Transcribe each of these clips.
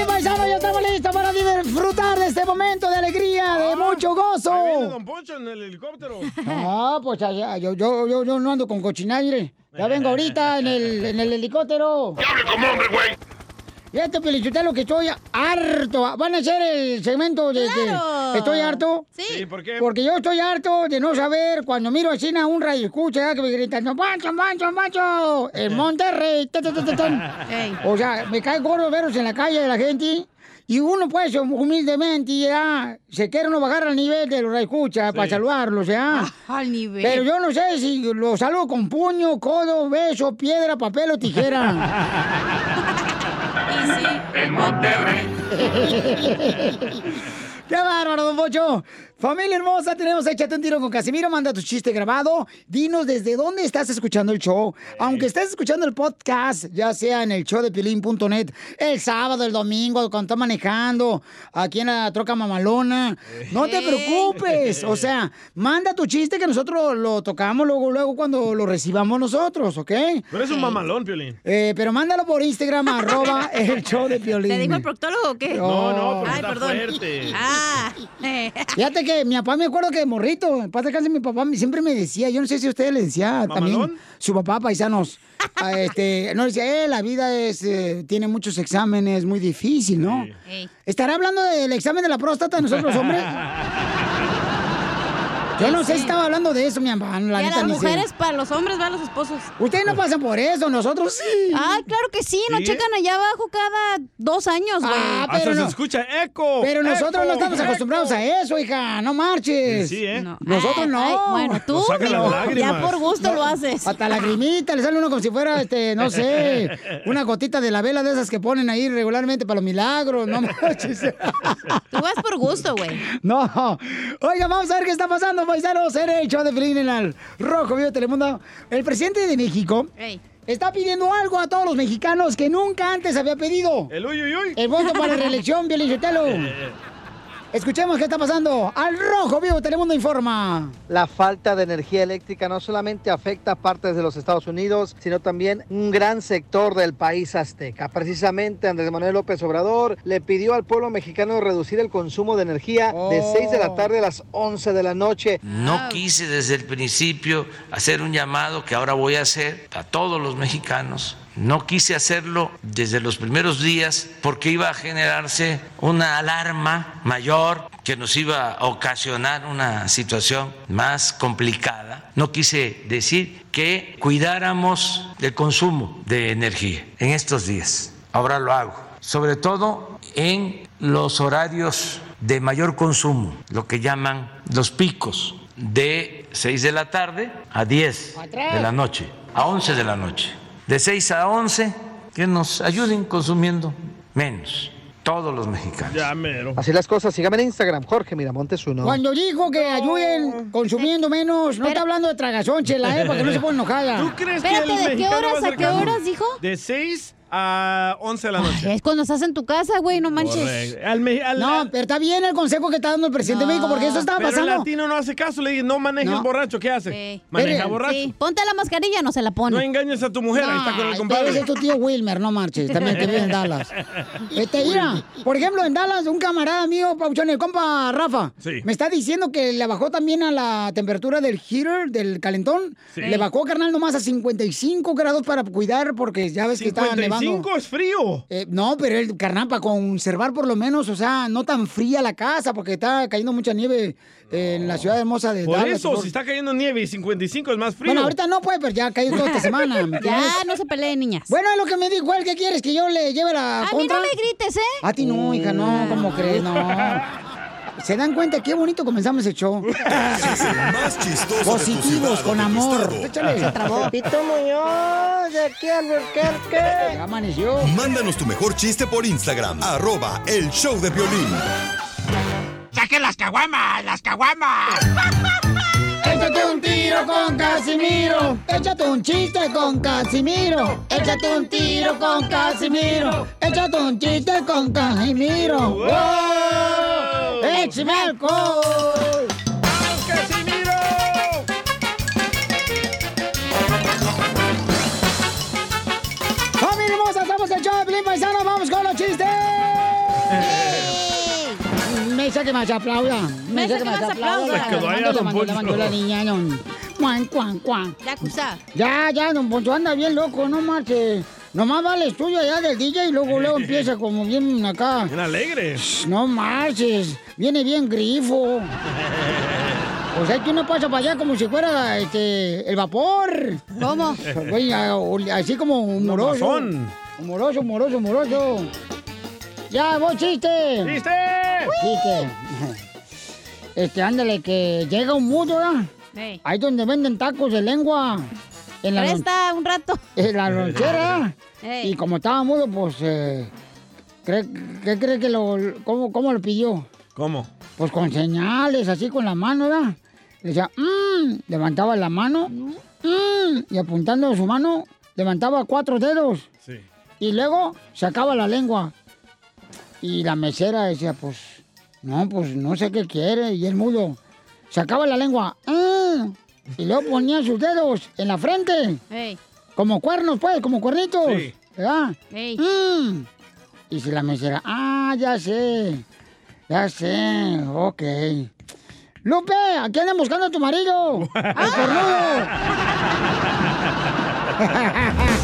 Filipe Paisano. Ya estamos listos para disfrutar de este momento de alegría, de mucho gozo. Ahí viene Don Poncho en el helicóptero. Ah, pues ya, ya, yo, yo, yo, yo no ando con cochinaire. Ya vengo ahorita en el, en el helicóptero. ¡Hable como hombre, güey! Ya te felicité lo que estoy harto. ¿Van a hacer el segmento de ¡Claro! que estoy harto? Sí, ¿por qué? Porque yo estoy harto de no saber cuando miro a un radio escucha que me gritan ¡Pancho, Pancho, Pancho! En Monterrey. ta, ta, ta, ta, tan. O sea, me cae gordo veros en la calle de la gente. Y uno, pues, humildemente, ya, se quiere uno bajar al nivel de los escucha para saludarlos, ¿ya? Al nivel. Pero yo no sé si lo saludo con puño, codo, beso, piedra, papel o tijera. Sí, En Monterrey. ¡Qué bárbaro, don Pocho! Familia hermosa, tenemos Échate un tiro con Casimiro. Manda tu chiste grabado. Dinos desde dónde estás escuchando el show. Aunque estés escuchando el podcast, ya sea en el show de Pilín.net, el sábado, el domingo, cuando estás manejando, aquí en la troca mamalona. No te preocupes. O sea, manda tu chiste que nosotros lo tocamos luego, luego cuando lo recibamos nosotros, ¿ok? Tú eres un mamalón, Piolín. Eh, pero mándalo por Instagram, arroba el show de Piolín. ¿Te dijo el proctólogo o qué? No, no, porque Ay, está perdón. fuerte. Ah. Fíjate que mi papá me acuerdo que de morrito, en paz descanse, mi papá me- siempre me decía, yo no sé si ustedes le decía también, su papá, paisanos, a este, no decía, eh, la vida es, eh, tiene muchos exámenes, muy difícil, ¿no? ¿Estará hablando del examen de la próstata de nosotros, hombres? Yo no sé si estaba hablando de eso, mi papá, la a neta las ni sé. mujeres, para los hombres, van los esposos. Ustedes no pasan por eso, nosotros sí. Ay, claro que sí, no ¿Sí? checan allá abajo cada dos años, güey. Ah, Hasta pero se no. escucha eco. Pero nosotros eco, no estamos eco. acostumbrados a eso, hija, no marches. Sí, ¿eh? No. Nosotros Ay, no. ay, bueno, tú Nos lágrimas. ya por gusto lo haces. Hasta lagrimita, le sale uno como si fuera, este, no sé, una gotita de la vela de esas que ponen ahí regularmente para los milagros, no manches. Tú vas por gusto, güey. No. Oiga, vamos a ver qué está pasando, paisanos, en el show de Pelín en el Rojo Vivo de Telemundo. El presidente de México Ey. está pidiendo algo a todos los mexicanos que nunca antes había pedido. El uy, uy, uy. El voto para la reelección, Pielichotelo. Escuchemos qué está pasando. Al Rojo Vivo Telemundo informa. La falta de energía eléctrica no solamente afecta a partes de los Estados Unidos, sino también un gran sector del país azteca. Precisamente Andrés Manuel López Obrador le pidió al pueblo mexicano reducir el consumo de energía de Oh. 6 de la tarde a las 11 de la noche. No quise desde el principio hacer un llamado que ahora voy a hacer a todos los mexicanos. No quise hacerlo desde los primeros días porque iba a generarse una alarma mayor que nos iba a ocasionar una situación más complicada. No quise decir que cuidáramos el consumo de energía en estos días. Ahora lo hago. Sobre todo en los horarios de mayor consumo, lo que llaman los picos, de 6 de la tarde a 10 de la noche, a 11 de la noche. De 6 a 11, que nos ayuden consumiendo menos, todos los mexicanos. Ya, mero. Así las cosas, síganme en Instagram, Jorge Miramontes uno. Cuando dijo que ayuden consumiendo menos, no está hablando de tragazón, chela, ¿eh? Porque no se pone enojada. ¿Tú crees Espérate, que el ¿de qué horas a qué horas dijo? De 6 a 11 de la noche. Es cuando estás en tu casa, güey, no manches. Correcto. Al me- al- No, pero está bien el consejo que está dando el presidente de México, porque eso estaba Pero el pasando. latino no hace caso, le dice, no manejes No. borracho, ¿qué hace? Sí. Maneja Pero- borracho. Sí, ponte la mascarilla, no se la pone. No engañes a tu mujer, ahí está con el pero compadre. ese es tu tío Wilmer, no marches, también que vive en Dallas. Este, mira, por ejemplo, en Dallas, un camarada mío, Pauchón, el compa Rafa, Sí. me está diciendo que le bajó también a la temperatura del heater, del calentón. Sí. Le bajó, carnal, nomás a 55 grados para cuidar, porque ya ves que está nevando. 55 es frío. Eh, no, pero el carnal, para conservar por lo menos, o sea, no tan fría la casa, porque está cayendo mucha nieve eh, en la ciudad hermosa de Por Dallas. eso, si está cayendo nieve y 55 es más frío. Bueno, ahorita no, pues, pero ya ha caído toda esta semana. Ya, no se peleen, niñas. Bueno, es lo que me dijo él. ¿Qué quieres? ¿Que yo le lleve la a mí contra? no me grites, ¿eh? A ti no, hija, no. ¿Cómo crees? No. ¿Se dan cuenta qué bonito comenzamos el show? Es el más chistoso de tu Positivos, ciudad con amor. Échale. Pito Muñoz, de aquí al Burquerque. Amaneció. Mándanos tu mejor chiste por Instagram, arroba el show de violín. ¡Saquen las caguamas! ¡Las caguamas! Échate un tiro con Casimiro. Échate un chiste con Casimiro. Échate un tiro con Casimiro. Échate un chiste con Casimiro. ¡Wow! ¡Échame alcohol! ¡Casimiro! ¡Familia hermosa! ¡Estamos en el show de Pelín Paisano! ¡Vamos con los chistes! Mesa que más aplauda. Mesa que más aplauda. Se quedó allá, Le don mandó, le mandó Poncho. la niña, don. Cuan, cuan, cuan. Ya, Cusa. Ya, ya, don Poncho anda bien loco, no marches. Nomás va al estudio allá del DJ y luego, luego empieza como bien acá. Bien alegre. No marches, viene bien grifo. O sea que uno pasa para allá como si fuera este, el vapor. ¿Cómo? Así como humoroso. Humoroso, humoroso, humoroso. Ya, voy chiste. ¡Chiste! Chiste. Este, ándale, que llega un mudo, ¿verdad? Ey. Ahí donde venden tacos de lengua. En la, Presta un rato. en la lonchera. Y como estaba mudo, pues, eh, ¿cree- ¿qué cree que lo, cómo, cómo lo pidió? ¿Cómo? Pues con señales, así con la mano, ¿verdad? Le decía, "Mm", levantaba la mano, "Mm", y apuntando su mano, levantaba cuatro dedos. Sí. Y luego sacaba la lengua. Y la mesera decía, pues, no, pues no sé qué quiere. Y el mudo sacaba la lengua. "Mm", y luego ponía sus dedos en la frente. Ey. Como cuernos, pues, como cuernitos. Sí. ¿Verdad? Ey. Mm. Y si la mesera, ah, ya sé. Ya sé, ok. Lupe, aquí andan buscando a tu marido. ¡Al cornudo!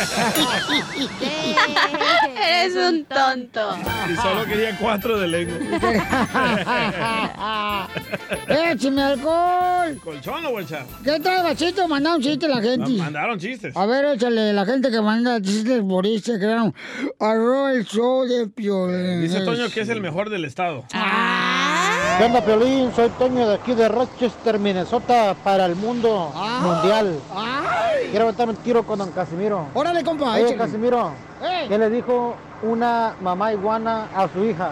Eres un tonto. Y solo quería cuatro de lengua. ¡Échame alcohol! ¿Colchón lo voy a echar? ¿Qué trae, bachito? Manda un chiste la gente. Mandaron chistes. A ver, échale, la gente que manda chistes por Instagram. Arroba el show de Piolín. Dice Toño que es el mejor del estado. ¿Qué onda, Piolín? Soy Toño de aquí de Rochester, Minnesota, para el mundo mundial. ¡Ay! Quiero aventar un tiro con don Casimiro. Órale, compa, Oye, échale. Casimiro, ¡Ey! ¿qué le dijo una mamá iguana a su hija?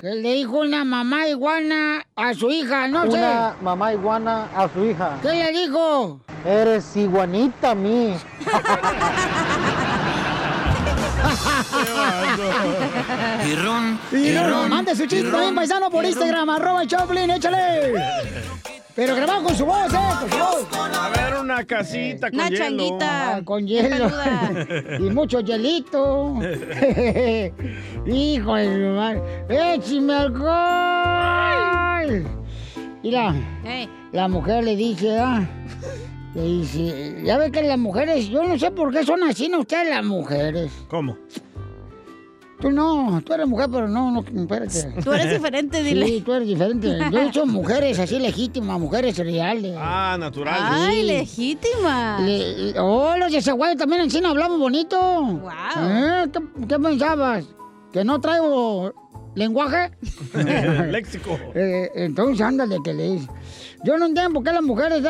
Que le dijo una mamá iguana a su hija, no Una mamá iguana a su hija. sé. ¿Qué le dijo? Eres iguanita a mí. Y mande su chiste también, paisano, por Instagram, arroba el Choplin, échale. Pero grabado con su voz, ¿eh? Con su voz. A ver, una casita con Una hielo. changuita. Ah, con hielo. Y mucho hielito. Hijo de su madre. ¡Échame alcohol! Mira, la mujer le dice, ¿ah? Le dice, ya ve que las mujeres, yo no sé por qué son así, no ustedes las mujeres. ¿Cómo? Tú no, tú eres mujer, pero no, no, espérate. Tú eres diferente, dile. Sí, tú eres diferente. Yo he hecho mujeres así legítimas, mujeres reales. Ah, natural. Ay, Sí. legítima. Le- oh, los de Zaguayo también en China hablamos bonito. Guau. ¿Eh? ¿Qué, qué pensabas? ¿Que no traigo lenguaje? Léxico. Eh, entonces, ándale, que le dice. Yo no entiendo por qué las mujeres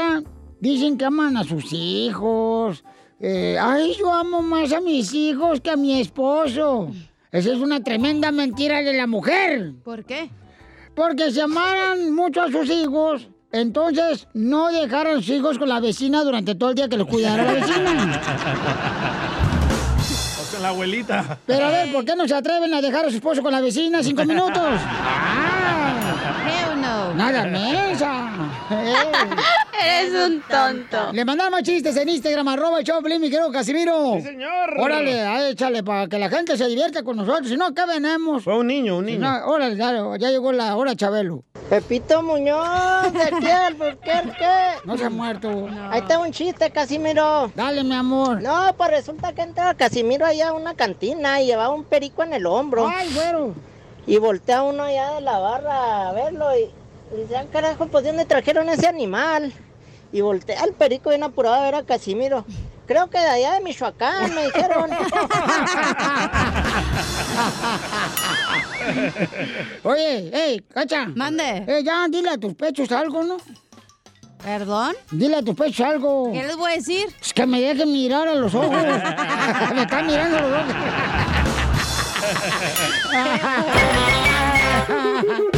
dicen que aman a sus hijos. Eh, Ay, yo amo más a mis hijos que a mi esposo. Esa es una tremenda mentira de la mujer. ¿Por qué? Porque si amaran mucho a sus hijos, entonces no dejaran a sus hijos con la vecina durante todo el día que los cuidara la vecina. Con la abuelita. Pero a ver, ¿por qué no se atreven a dejar a su esposo con la vecina cinco minutos? No. Nada mensa. Eh. Eres un tonto. Le mandan más chistes en Instagram, arroba Piolín, mi querido Casimiro. Sí, señor. Órale, a échale para que la gente se divierta con nosotros. Si no, acá venemos. Fue un niño, un niño. No, órale, dale, ya llegó la hora, Chabelo. Pepito Muñoz, ¿de qué? ¿Por qué? ¿Por qué? No se ha muerto. Ahí está un chiste, Casimiro. Dale, mi amor. No, pues resulta que entra Casimiro allá a una cantina y llevaba un perico en el hombro. Ay, güero. Y voltea uno allá de la barra a verlo y, y carajo, pues ¿de dónde trajeron ese animal? Y voltea el perico bien apurado a ver a Casimiro. Creo que de allá de Michoacán, me dijeron. Oye, hey, cacha. Mande. Eh, ya, dile a tus pechos algo, ¿no? ¿Perdón? Dile a tus pechos algo. ¿Qué les voy a decir? Es que me dejen mirar a los ojos. me están mirando los ojos.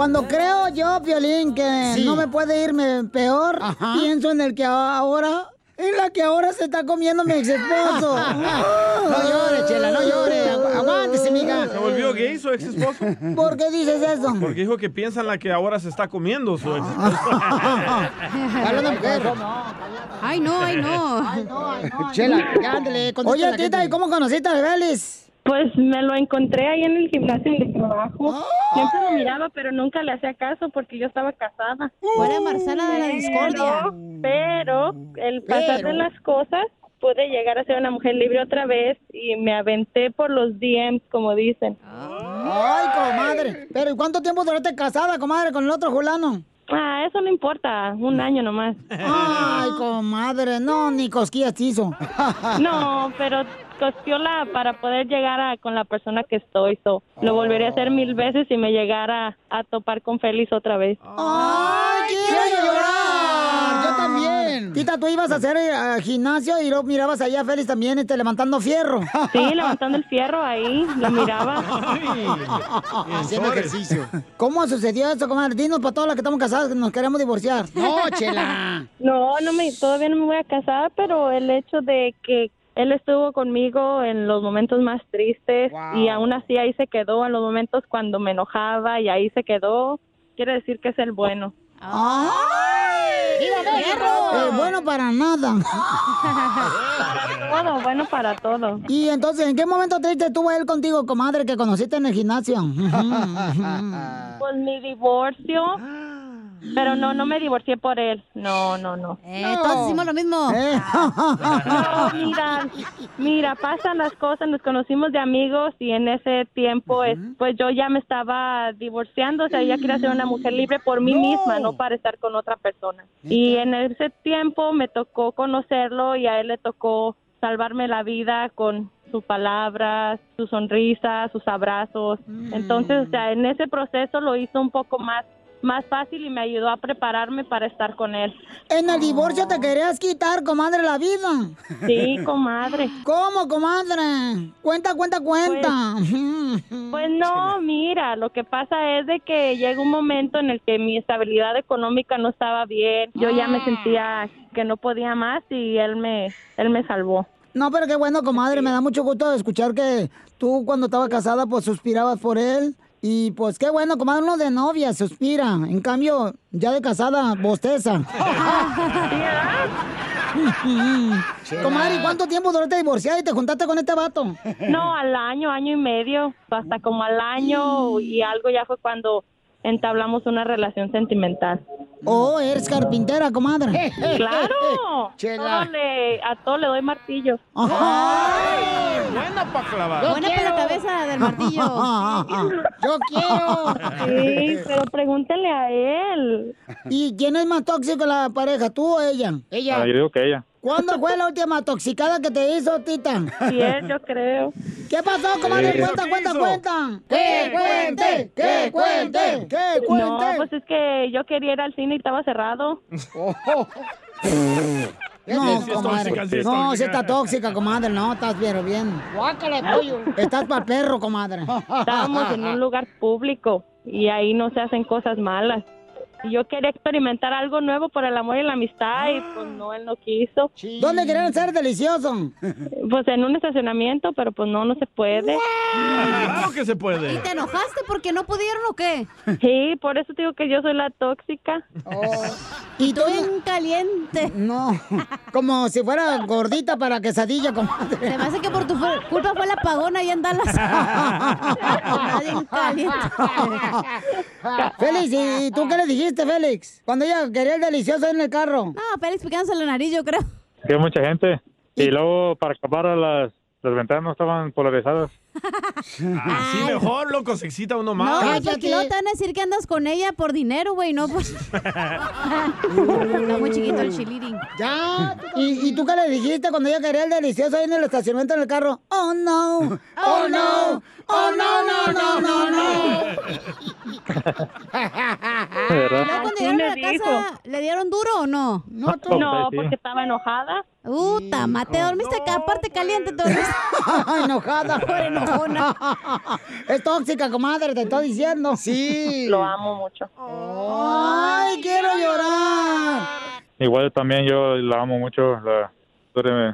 Cuando creo yo, Violín, que Sí. no me puede irme peor, pienso en el que ahora, en la que ahora se está comiendo mi ex esposo. no llores, Chela, no llores. Agu- Aguántese, mija. ¿Se volvió gay su ex esposo? ¿Por qué dices eso? Porque dijo que piensa en la que ahora se está comiendo su ex Ay, no, ay, no. Chela, ya, ándale, Oye, Oye, tita, ¿y cómo conociste a Belis? Pues me lo encontré ahí en el gimnasio de trabajo. Siempre lo miraba, pero nunca le hacía caso porque yo estaba casada. Fuera Marcela de la discordia. Pero el pasar de las cosas pude llegar a ser una mujer libre otra vez y me aventé por los DMs, como dicen. Ay, comadre. Pero ¿y cuánto tiempo duraste casada, comadre, con el otro fulano? Ah, eso no importa, un año nomás. Ay, comadre, no, ni cosquillas hizo. No, pero costiola para poder llegar a con la persona que estoy. So, lo volvería a hacer mil veces si me llegara a topar con Félix otra vez. ¡Ay, quiero llorar! Yo también. Tita, tú ibas a hacer eh, gimnasio y luego mirabas allá a Félix también este, levantando fierro. Sí, levantando el fierro ahí, lo miraba. Haciendo ejercicio. ¿Cómo sucedió eso, comadre? Dinos para todos los que estamos casados que nos queremos divorciar. No, chela. No, no me, todavía no me voy a casar, pero el hecho de que él estuvo conmigo en los momentos más tristes y aún así ahí se quedó, en los momentos cuando me enojaba y ahí se quedó, quiere decir que es el bueno. ¡Ay! Eh, bueno para nada. Todo, bueno para todo. Y entonces, ¿en qué momento triste estuvo él contigo, comadre, que conociste en el gimnasio? Pues mi divorcio, pero no, no me divorcié por él, no, no, no. Eh, todos hicimos lo mismo. No, mira, mira, pasan las cosas, nos conocimos de amigos y en ese tiempo, es- pues yo ya me estaba divorciando, o sea, ya quería ser una mujer libre por mí misma, no para estar con otra persona. Y en ese tiempo me tocó conocerlo y a él le tocó salvarme la vida con sus palabras, su sonrisa, sus abrazos. Entonces, o sea, en ese proceso lo hizo un poco más más fácil y me ayudó a prepararme para estar con él. En el divorcio te querías quitar, comadre, la vida. Sí, comadre. ¿Cómo, comadre? Cuenta, cuenta, cuenta. Pues no, mira, lo que pasa es de que llega un momento en el que mi estabilidad económica no estaba bien. Yo ya me sentía que no podía más y él me él me salvó. No, pero qué bueno, comadre. Me da mucho gusto escuchar que tú cuando estabas casada, pues suspirabas por él. Y pues qué bueno, comadre, uno de novia suspira. En cambio, ya de casada, bosteza. comadre, ¿y cuánto tiempo duraste divorciada y te juntaste con este vato? No, al año, año y medio, hasta como al año y algo ya fue cuando entablamos una relación sentimental. Oh, eres carpintera, comadre. Claro. Chela. Todo le- a todo le doy martillo. Buena para clavar. Buena para la cabeza del martillo. Yo quiero. Sí, pero pregúntale a él. ¿Y quién es más tóxico en la pareja, tú o ella? Ella. Ah, yo digo que ella. ¿Cuándo fue la última toxicada que te hizo, Tita? Es, yo creo. ¿Qué pasó, comadre? Sí. Cuenta, ¿Qué cuenta, cuenta. ¡Que cuente! ¡Que cuente! ¡Que cuente! No, pues es que yo quería ir al cine y estaba cerrado. No, Sí, comadre. tóxica, sí es no, sí está tóxica, comadre. No, estás bien, bien. Guácala, pollo. Estás para perro, comadre. Estábamos en un lugar público y ahí no se hacen cosas malas. Y yo quería experimentar algo nuevo por el amor y la amistad y pues no, él no quiso. ¿Dónde querían ser delicioso? Pues en un estacionamiento, pero pues no, no se puede. Claro que se puede. ¿Te enojaste porque no pudieron o qué? Sí, por eso digo que yo soy la tóxica. ¿Y tú? bien caliente. No, como si fuera gordita para quesadilla, comadre. Se me hace que por tu culpa fue la pagona ahí en Dallas. Bien caliente. Félix, ¿y tú qué le dijiste, Félix? Cuando ella quería el delicioso en el carro. No, Félix picándose la nariz, yo creo. Que mucha gente. Y luego, para acabar, las, las ventanas no estaban polarizadas. Así mejor, loco, se excita uno más. No, porque luego te van a decir que andas con ella por dinero, güey, no pues. Está muy chiquito el chiliring. Ya. ¿Y, y tú qué le dijiste cuando ella quería el delicioso ahí en el estacionamiento en el carro? Oh, no. Oh, no. Oh, no, no, no, no, no. Luego cuando llegaron a la dijo. casa, ¿le dieron duro o no? No, tú. No, porque estaba enojada. Puta, mate, dormiste acá, aparte caliente, te dormiste. enojada. Por enojona. Es tóxica, comadre, te estoy diciendo. Sí. Lo amo mucho. Ay, quiero llorar. Igual también yo la amo mucho. La,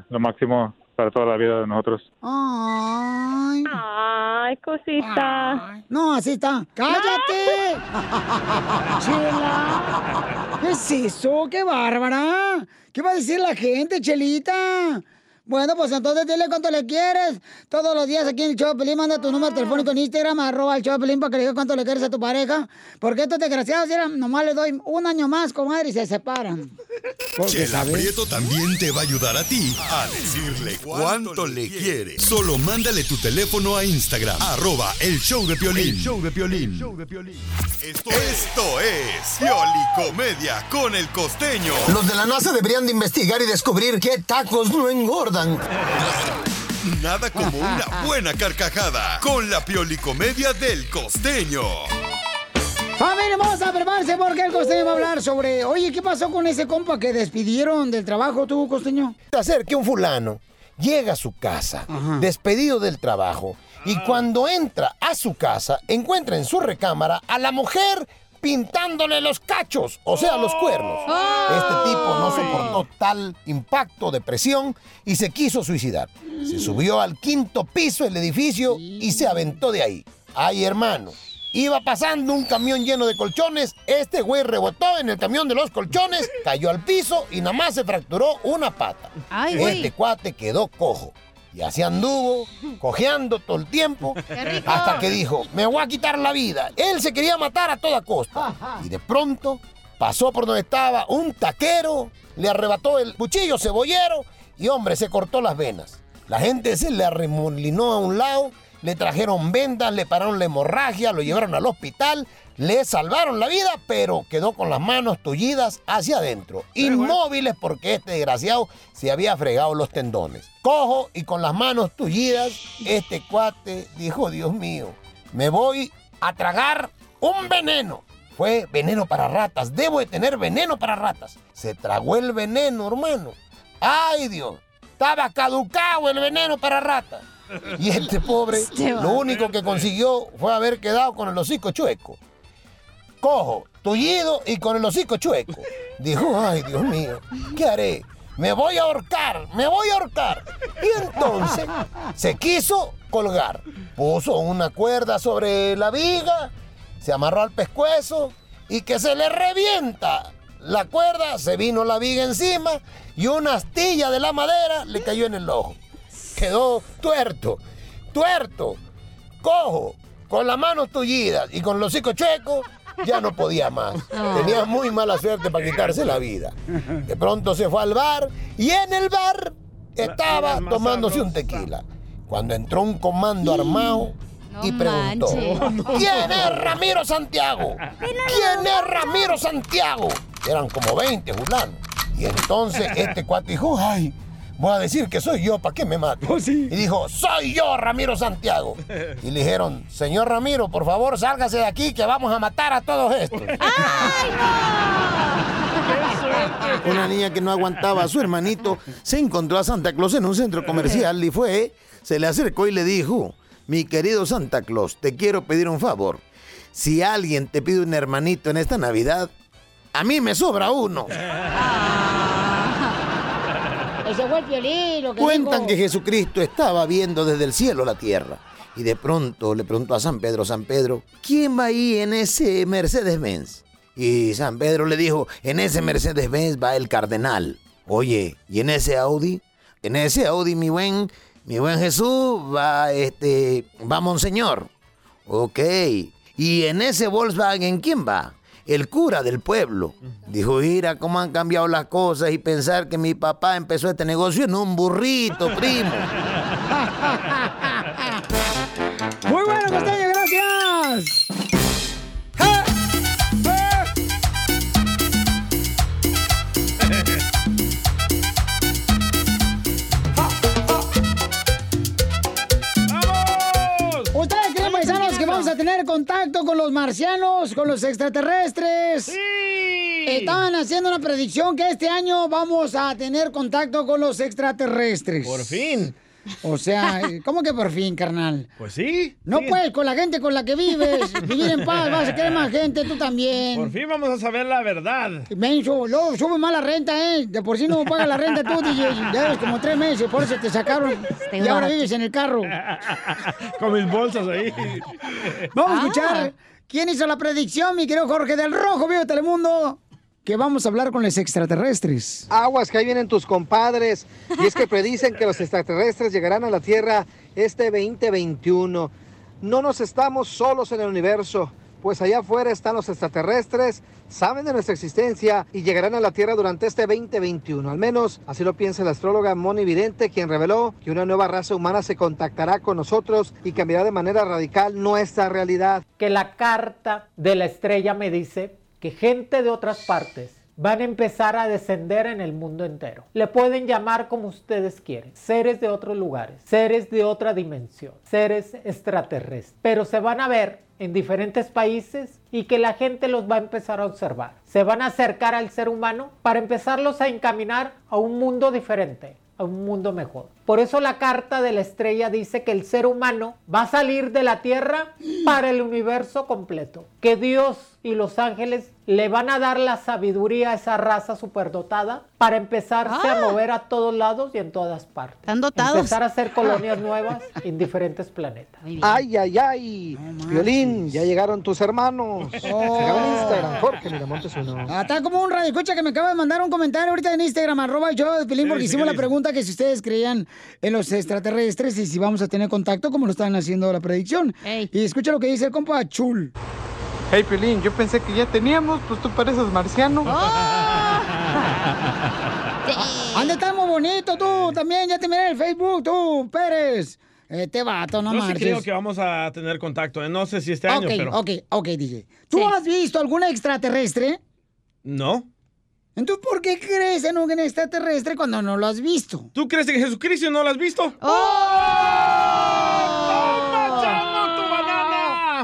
lo máximo para toda la vida de nosotros. Ay. Ay, cosita. No, así está. ¡Cállate! Chela. ¿Qué es eso? ¡Qué bárbara! ¿Qué va a decir la gente, Chelita? Bueno, pues entonces dile cuánto le quieres. Todos los días aquí en el show de Pelín, manda tu número telefónico en Instagram, arroba el show de Pelín, para que le digas cuánto le quieres a tu pareja. Porque estos desgraciados, mira, nomás le doy un año más, comadre, y se separan. Porque, Chela ¿sabes? Prieto también te va a ayudar a ti a decirle cuánto le quiere. Solo mándale tu teléfono a Instagram, arroba el show de Piolín. El show de Piolín. Esto, esto es Pioli Comedia con el costeño. Los de la NASA deberían de investigar y descubrir qué tacos no engordan. Nada como una buena carcajada con la Pioli Comedia del costeño. Familia, vamos a prepararse porque el costeño va a hablar sobre. Oye, ¿qué pasó con ese compa que despidieron del trabajo, tú, costeño? Hacer que un fulano llega a su casa, despedido del trabajo, y cuando entra a su casa, encuentra en su recámara a la mujer pintándole los cachos, o sea, los cuernos. Este tipo no soportó tal impacto de presión y se quiso suicidar. Se subió al quinto piso del edificio y se aventó de ahí. Ay, hermano. Iba pasando un camión lleno de colchones, este güey rebotó en el camión de los colchones, cayó al piso y nada más se fracturó una pata. Ay, este cuate quedó cojo. Y así anduvo, cojeando todo el tiempo, hasta que dijo, me voy a quitar la vida. Él se quería matar a toda costa. Y de pronto pasó por donde estaba un taquero, le arrebató el cuchillo cebollero y hombre, se cortó las venas. La gente se le arremolinó a un lado, le trajeron vendas, le pararon la hemorragia, lo llevaron al hospital, le salvaron la vida, pero quedó con las manos tullidas hacia adentro, inmóviles porque este desgraciado se había fregado los tendones. Cojo y con las manos tullidas, este cuate dijo, Dios mío, me voy a tragar un veneno. Fue veneno para ratas, debo de tener veneno para ratas. Se tragó el veneno, hermano. ¡Ay, Dios! Estaba caducado el veneno para ratas. Y este pobre, lo único que consiguió fue haber quedado con el hocico chueco. Cojo, tullido y con el hocico chueco. Dijo, ay, Dios mío, ¿qué haré? Me voy a ahorcar, me voy a ahorcar. Y entonces se quiso colgar. Puso una cuerda sobre la viga, se amarró al pescuezo y que se le revienta la cuerda, se vino la viga encima y una astilla de la madera le cayó en el ojo. Quedó tuerto, tuerto, cojo, con las manos tullidas y con los hocico chuecos, ya no podía más. Tenía muy mala suerte para quitarse la vida. De pronto se fue al bar y en el bar estaba tomándose un tequila. Cuando entró un comando armado y preguntó. ¿quién es Ramiro Santiago? ¿Quién es Ramiro Santiago? Eran como 20 fulanos. Y entonces este cuate dijo, ay, voy a decir que soy yo, ¿para qué me mato? Y dijo, soy yo, Ramiro Santiago. Y le dijeron, señor Ramiro, por favor, sálgase de aquí que vamos a matar a todos estos. Una niña que no aguantaba a su hermanito se encontró a Santa Claus en un centro comercial y fue, se le acercó y le dijo, mi querido Santa Claus, te quiero pedir un favor. Si alguien te pide un hermanito en esta Navidad, a mí me sobra uno. Ese fue el Piolín, lo que Cuentan dijo. que Jesucristo estaba viendo desde el cielo la tierra. Y de pronto le preguntó a San Pedro, San Pedro, ¿quién va ahí en ese Mercedes-Benz? Y San Pedro le dijo, en ese Mercedes-Benz va el cardenal. Oye, ¿y en ese Audi? En ese Audi, mi buen, mi buen Jesús, va este, va Monseñor. Ok. ¿Y en ese Volkswagen quién va? El cura del pueblo. Dijo, mira cómo han cambiado las cosas y pensar que mi papá empezó este negocio en un burrito, primo. a tener contacto con los marcianos, con los extraterrestres? ¡Sí! Estaban haciendo una predicción que este año vamos a tener contacto con los extraterrestres. Por fin. O sea, ¿cómo que por fin, carnal? Pues sí. No sí. puedes con la gente con la que vives, vivir en paz, vas a querer más gente, tú también. Por fin vamos a saber la verdad. Menso, luego sube más la renta, ¿eh? De por sí no paga la renta tú, DJ. Ya ves como tres meses, por eso te sacaron. y ahora vives en el carro. Con mis bolsas ahí. Vamos a Ah. escuchar quién hizo la predicción, mi querido Jorge del Rojo, vivo de Telemundo. Que vamos a hablar con los extraterrestres. Aguas, que ahí vienen tus compadres. Y es que predicen que los extraterrestres llegarán a la Tierra este 2021. No nos estamos solos en el universo, pues allá afuera están los extraterrestres, saben de nuestra existencia y llegarán a la Tierra durante este 2021. Al menos así lo piensa la astróloga Moni Vidente, quien reveló que una nueva raza humana se contactará con nosotros y cambiará de manera radical nuestra realidad. que la carta de la estrella me dice gente de otras partes van a empezar a descender en el mundo entero. Le pueden llamar como ustedes quieren, seres de otros lugares, seres de otra dimensión, seres extraterrestres, pero se van a ver en diferentes países y que la gente los va a empezar a observar. Se van a acercar al ser humano para empezarlos a encaminar a un mundo diferente, a un mundo mejor. Por eso la carta de la estrella dice que el ser humano va a salir de la tierra para el universo completo. Que Dios y los ángeles le van a dar la sabiduría a esa raza superdotada para empezarse a Ah. mover a todos lados y en todas partes. Están dotados. Empezar a hacer colonias nuevas en diferentes planetas. Ay, ay, ay. Violín, ya llegaron tus hermanos. Sígame en Instagram, Jorge Miramontes uno. Ah, está como un radio escucha que me acaba de mandar un comentario ahorita en Instagram, arroba show de Sí, porque sí, hicimos ¿qué la pregunta que si ustedes creían en los extraterrestres y si vamos a tener contacto, como lo están haciendo la predicción. Y escucha lo que dice el compa Chul. Hey, Pelín, yo pensé que ya teníamos, pues tú pareces marciano. Anda, está muy bonito tú también, ya te miré en el Facebook, tú, Pérez. Este vato, no Yo sí marches. creo que vamos a tener contacto. ¿eh? No sé si este año, ok, pero... ok, ok, DJ. ¿Tú has visto alguna extraterrestre? No. Entonces, ¿por qué crees en un extraterrestre cuando no lo has visto? ¿Tú crees en Jesucristo y no lo has visto?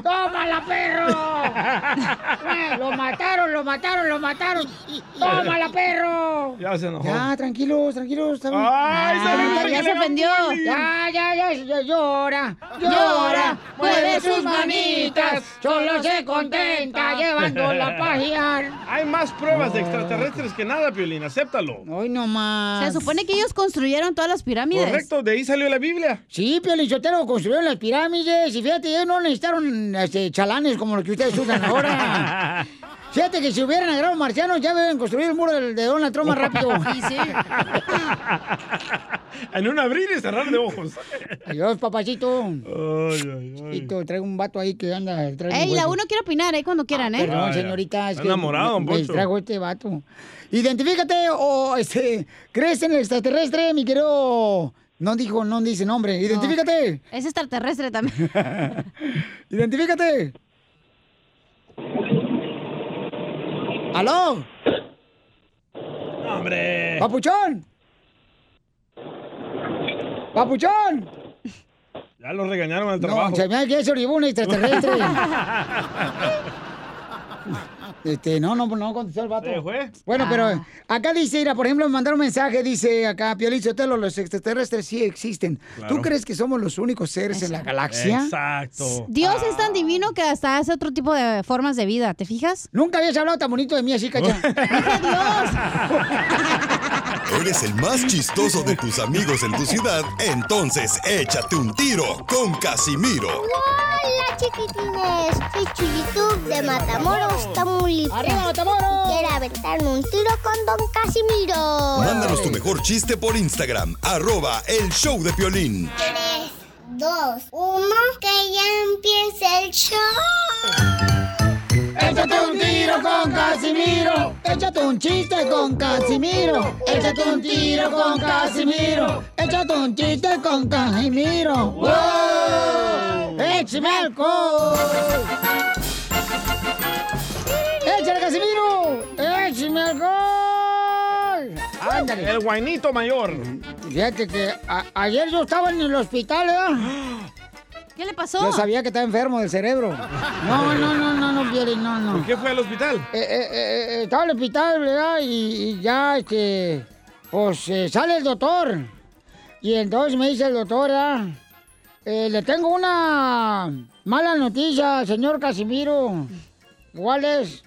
¡Tómala, perro! lo mataron, lo mataron, lo mataron. ¡Tómala, perro! Ya se enojó. Ya, tranquilos, tranquilos. Ay, Ah, ya, se ofendió. Ya, ya, ya, ya, llora, llora, mueve sus manitas, solo se contenta llevándola a pajear. Hay más pruebas de extraterrestres que nada, Piolín. Acéptalo. Hoy no más. Se supone que ellos construyeron todas las pirámides. Correcto, de ahí salió la Biblia. Sí, Piolín Sotelo construyeron las pirámides y fíjate, ellos no necesitaron este, chalanes como los que ustedes usan ahora. Fíjate que si hubieran agarrado marcianos ya hubieran construido el muro de, Donald Trump más rápido. Sí, sí. En un abrir y cerrar de ojos. Adiós, papacito. Ay, ay, ay. Traigo un vato ahí que anda Ey, la uno quiere opinar ahí cuando quieran, ¿eh? Perdón, Ah, señorita. Es enamorado, me Poncho. distrajo este vato. Identifícate o este, crees en el extraterrestre, mi querido. No dijo, no dice nombre. Identifícate. Es extraterrestre también. Identifícate. ¿Aló? hombre. ¡Papuchón! ¡Papuchón! Ya lo regañaron al No, trabajo. se me hace que un extraterrestre. Este, no, no, no contestó el vato. ¿Se fue? Bueno, Ah. pero acá dice, mira, por ejemplo, me mandaron un mensaje, dice acá, Piolín Sotelo, los extraterrestres sí existen. Claro. ¿Tú crees que somos los únicos seres en la galaxia? Exacto. Dios es tan divino que hasta hace otro tipo de formas de vida, ¿te fijas? Nunca habías hablado tan bonito de mí así, cacha. Eres el más chistoso de tus amigos en tu ciudad, entonces échate un tiro con Casimiro. Hola chiquitines, soy Chuyitub de Matamoros, Tamaulipas. ¡Arriba, Matamoros! Quiero aventarme un tiro con Don Casimiro. Mándanos tu mejor chiste por Instagram, arroba el show de Piolín. Tres, dos, uno, que ya empiece el show. Échate un tiro con Casimiro. Échate un chiste con Casimiro. Échate un tiro con Casimiro. Échate un chiste con Casimiro. ¡Wow! ¡Échame alcohol! ¡Échale, Casimiro! ¡Échame alcohol! Ándale. El guainito mayor. Fíjate que ayer yo estaba en el hospital, ¿eh? ¿Qué le pasó? Yo sabía que estaba enfermo del cerebro. No, no, no, no, no, Piolín, no, no. ¿Por qué fue al hospital? Eh, eh, eh, estaba en el hospital, ¿verdad? Y, y ya, este, pues eh, sale el doctor. Y entonces me dice el doctor, ¿verdad? Eh, le tengo una mala noticia, señor Casimiro. ¿Cuál es?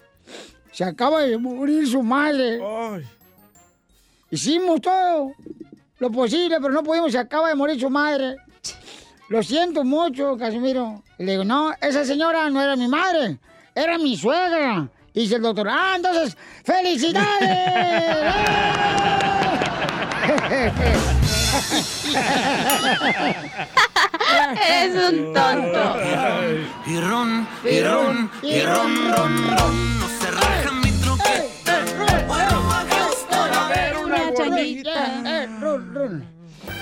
Se acaba de morir su madre. Hicimos todo lo posible, pero no pudimos, se acaba de morir su madre. Lo siento mucho, Casimiro. Le digo, no, esa señora no era mi madre, era mi suegra. Y dice el doctor, ah, entonces, ¡felicidades! Es un tonto. Y ron, y ron, y ron, ron, ron.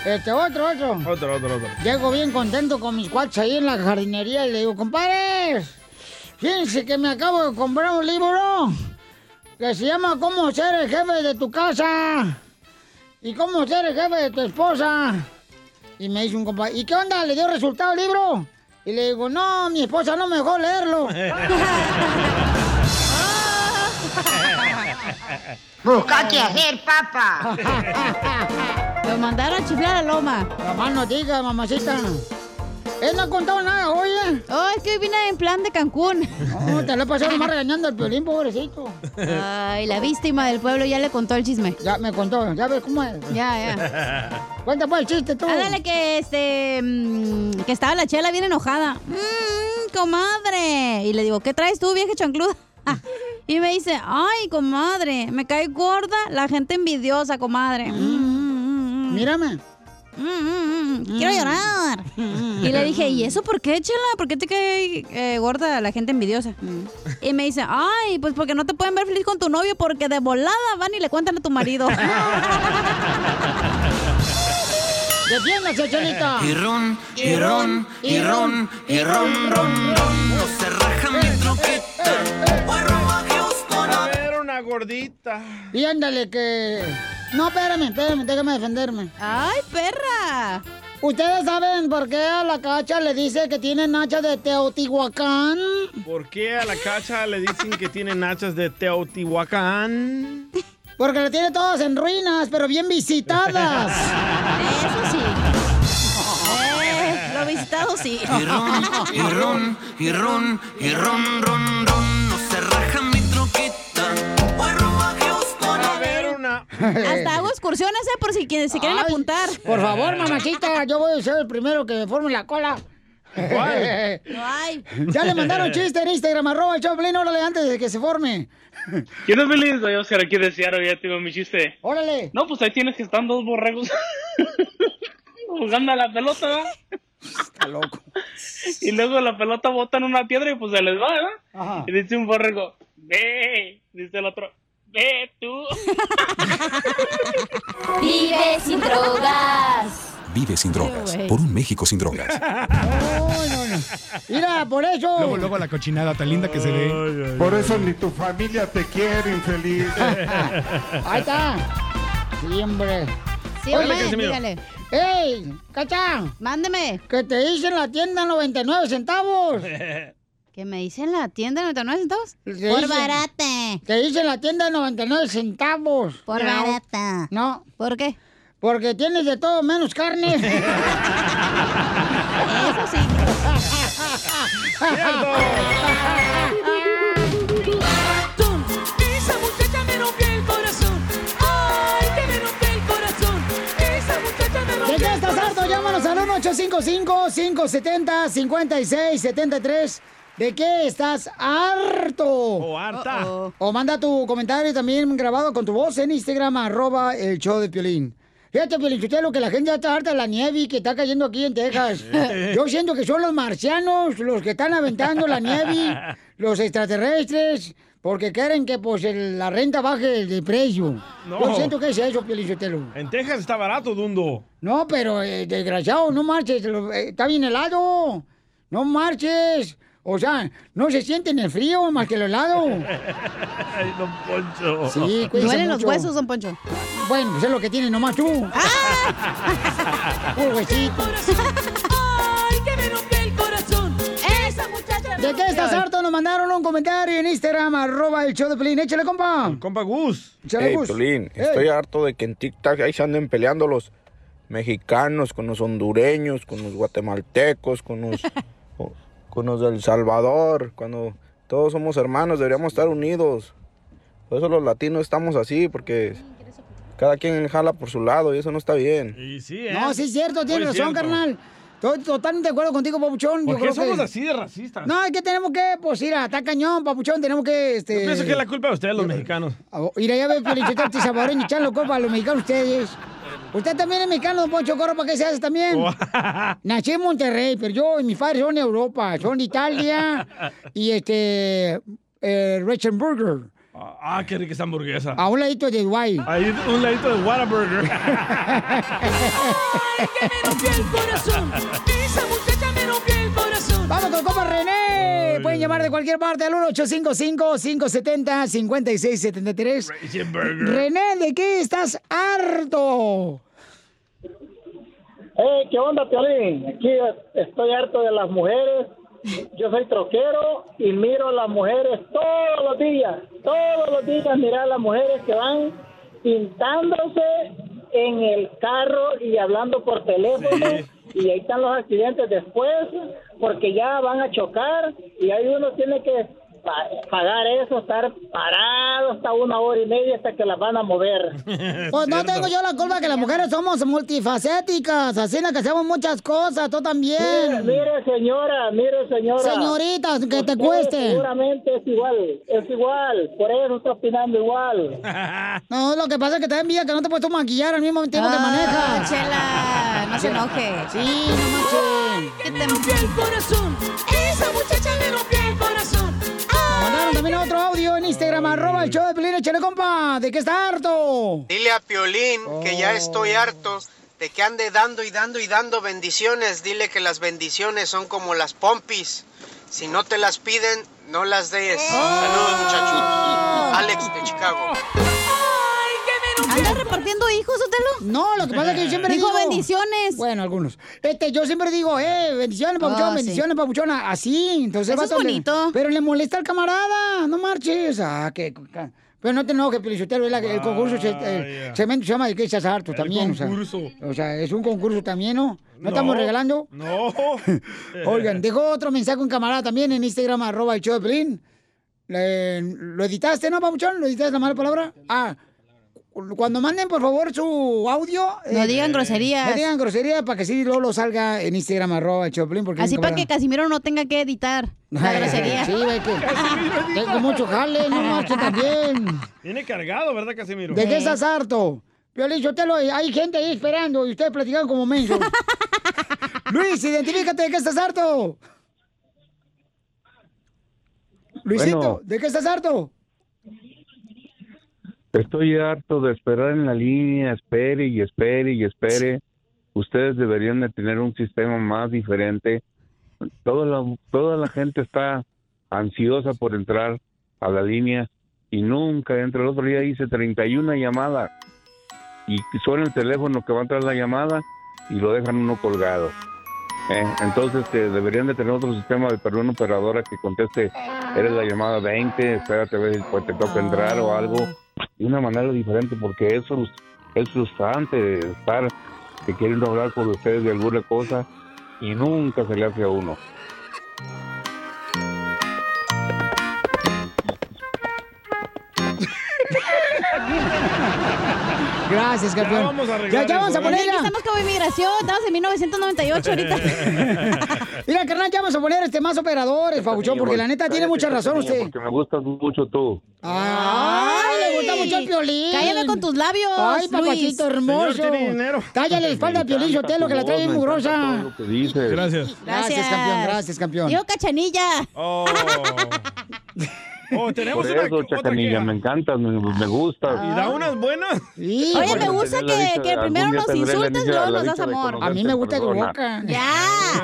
Este, otro, otro. Otro, otro, otro. Llego bien contento con mis cuates ahí en la jardinería y le digo, compadres, fíjense que me acabo de comprar un libro que se llama Cómo ser el jefe de tu casa y cómo ser el jefe de tu esposa. Y me dice un compadre, ¿y qué onda? ¿Le dio resultado el libro? Y le digo, no, mi esposa no me dejó leerlo. Busca qué hacer, papá. Lo mandaron a chiflar a Loma. Mamá no diga, mamacita. Él no ha contado nada, oye. Oh, es que hoy vine en plan de Cancún. No, te lo he pasado más regañando al piolín, pobrecito. Ay, la víctima del pueblo ya le contó el chisme. Ya me contó, ya ves cómo es. Ya, ya. Cuenta pues el chiste tú. Ándale que este mm, que estaba la chela bien enojada. Mmm, comadre. Y le digo, ¿qué traes tú, vieja chancluda? y me dice, ay, comadre, me cae gorda la gente envidiosa, comadre. Mm, Mírame. Quiero llorar. Y le dije, ¿y eso por qué, chela? ¿Por qué te cae eh, gorda la gente envidiosa? Y me dice, ay, pues porque no te pueden ver feliz con tu novio porque de volada van y le cuentan a tu marido. ¡Defiéndase, chelita! Y ron, y ron, y ron, y ron, ron, ron. No se raja mi troqueta. Una gordita. Y ándale que... No, espérame, espérame, déjame defenderme. ¡Ay, perra! ¿Ustedes saben por qué a la cacha le dice que tiene nacha de Teotihuacán? ¿Por qué a la cacha le dicen que tiene nachas de Teotihuacán? Porque la tiene todas en ruinas, pero bien visitadas. Eso sí. Eh, lo visitado sí. Y ron, y ron, y ron, y ron, ron, ron. Hasta hago excursiones, ¿eh? Por si quieren, si quieren Ay, apuntar. Por favor, mamachita, yo voy a ser el primero que me forme la cola. ¿Cuál? Ay. Ya le mandaron chiste en Instagram, arroba el Choplin, órale, antes de que se forme. ¿Quién es feliz? Soy Oscar aquí de Seattle, ya tengo mi chiste. Órale. No, pues ahí tienes que están dos borregos jugando a la pelota, ¿verdad? Está loco. Y luego la pelota botan una piedra y pues se les va, ¿verdad? Ajá. Y dice un borrego, ve, dice el otro, ve tú. Vive sin drogas. Vive sin drogas. Por un México sin drogas. No, no, Mira, por eso. Luego, luego la cochinada tan linda que se ve. Por eso ni tu familia te quiere, infeliz. Ahí está. Siempre. Dígale. ¡Ey! ¡Cacha! Mándeme. Que te hice en la tienda 99 centavos. ¿Que me hice en la tienda 99 centavos? Te Por barata. Te hice en la tienda 99 centavos. Por No. barata. No. ¿Por qué? Porque tienes de todo menos carne. Eso sí. Esa muchacha me rompió el corazón. Ay, que me rompió el corazón. Esa muchacha me ¿De rompió qué el estás harto? Llámanos al 1-855-570-5673. ¿De qué estás harto? O harta. O manda tu comentario también grabado con tu voz en Instagram, arroba el show de Piolín. Fíjate, Piolín, lo que la gente ya está harta de la nieve que está cayendo aquí en Texas. Yo siento que son los marcianos los que están aventando la nieve, los extraterrestres, porque quieren que pues el- la renta baje de precio. No. Yo siento que es eso, Piolín Sotelo. En Texas está barato, Dundo. No, pero eh, desgraciado, no marches, eh, está bien helado. No marches. O sea, no se siente en el frío más que el helado. Ay, don Poncho. Sí, Duelen los huesos, don Poncho. Bueno, pues es lo que tienes nomás tú. Puro huesito. Ay, que me rompió el corazón. Esa muchacha ¿De qué estás harto? Nos mandaron un comentario en Instagram, arroba el show de Pelín. Échale, compa. Compa Gus. Échale, Hey, Gus. Piolín, Ey. estoy harto de que en TikTok ahí se anden peleando los mexicanos con los hondureños, con los guatemaltecos, con los, con los del Salvador. Cuando todos somos hermanos, deberíamos estar unidos. Por eso los latinos estamos así, porque cada quien jala por su lado y eso no está bien. Y sí, ¿eh? No, sí es cierto, tienes Muy razón, cierto. carnal. Estoy totalmente de acuerdo contigo, Papuchón. ¿Por Yo qué creo somos que... así de racistas? No, es que tenemos que, pues, ir a está cañón, Papuchón. Tenemos que, este... Yo pienso que es la culpa de ustedes, los mexicanos. Mira, ya ve, Felicitarte, Saboreño, echarlo culpa a los mexicanos ustedes. Usted también es mexicano, don Poncho Corro, ¿para qué se hace también? Nací en Monterrey, pero yo y mis padres son de Europa, son de Italia y este, eh, Burger, Ah, qué rica esa hamburguesa. a un ladito de Dubái. Ahí un ladito de Whataburger. Ay, que me rompió el corazón. Llamar de cualquier parte al 1-855-570-5673. René, ¿de qué estás harto? Hey, ¿qué onda, Piolín? Aquí estoy harto de las mujeres. Yo soy troquero y miro a las mujeres todos los días. Todos los días mirar a las mujeres que van pintándose en el carro y hablando por teléfono. Y ahí están los accidentes después porque ya van a chocar y ahí uno tiene que pa- pagar eso, estar parado hasta una hora y media hasta que las van a mover. Pues no tengo yo la culpa que las mujeres somos multifacéticas, así en la que hacemos muchas cosas, tú también. Mire, mire, señora, mire, señora. Señorita, que te cueste. Seguramente es igual, es igual. Por eso está opinando igual. No, lo que pasa es que te envidia que no te puedes tú maquillar al mismo tiempo que Ah, manejas. Chela, no se enoje. Sí, no manches. Que te rompió el corazón. Esa muchacha me rompió el corazón. Mandaron también otro audio en Instagram, arroba el show de Pelín, échale compa, ¿de qué está harto? Dile a Piolín que ya estoy Oh. harto de que ande dando y dando y dando bendiciones. Dile que las bendiciones son como las pompis. Si no te las piden, no las des. Saludos, muchachos. Alex de Chicago. ¿Andas repartiendo hijos, Otelo? No, lo que pasa es que yo siempre digo... bendiciones. Bueno, algunos. Este, yo siempre digo, eh, bendiciones, papuchón, Ah, sí. bendiciones, papuchón, así. Entonces, Eso el es bonito. Pero le molesta al camarada, no marches. Ah, que... Pero no te enojes, Pelichotero, es la- el concurso, se, el cemento se llama de que estás harto también. o sea. concurso. O sea, es un concurso también, ¿no? ¿No, No. estamos regalando? No. Oigan, dejó otro mensaje un camarada también en Instagram, arroba el show de Pelín. Le- ¿Lo editaste, no, papuchón? ¿Lo editaste la mala palabra? Ah, cuando manden, por favor, su audio. eh, No digan groserías. No digan groserías para que sí luego lo salga en Instagram, arroba Pelín. Porque Así para que Casimiro no tenga que editar la grosería. Sí, ve que tengo mucho jale, no marche también. Viene cargado, ¿verdad, Casimiro? ¿De qué estás harto? Piolín, Sotelo, hay gente ahí esperando y ustedes platican como mensos. Luis, identifícate, ¿de qué estás harto? Luisito, Bueno. ¿de qué estás harto? Estoy harto de esperar en la línea, espere y espere y espere. Ustedes deberían de tener un sistema más diferente toda la, toda la gente está ansiosa por entrar a la línea y nunca entra. El otro día hice 31 llamadas y suena el teléfono que va a entrar la llamada y lo dejan uno colgado. Eh, entonces que deberían de tener otro sistema de perdón operadora que conteste, eres la llamada 20, espérate a ver si pues, te toca entrar o algo, de una manera diferente, porque eso es, frustrante estar que quieren hablar con ustedes de alguna cosa y nunca se le hace a uno. Gracias, campeón. Ya vamos a Ya, arreglar ya vamos a eso, ¿eh? Ponerla. estamos como inmigración, estamos en 1998 ahorita. Mira, carnal, ya vamos a poner este más operadores, Pabuchón, porque la neta tiene mucha razón usted. Porque me gustas mucho tú. Ay, le gusta mucho el piolín. Cállame con tus labios, Ay, Luis. papachito hermoso. Cállale la espalda a Piolín Sotelo, que la trae mugrosa. Gracias. Gracias, campeón, gracias, campeón. Yo, cachanilla. Oh. Oh, tenemos Por una eso, otra Chacanilla, me encantas, me, me gustas. ¿Y da unas buenas? Sí, Oye, me gusta Tener la que, dicha que de- primero nos dicha- luego nos das amor. A mí me gusta tu boca. Ya.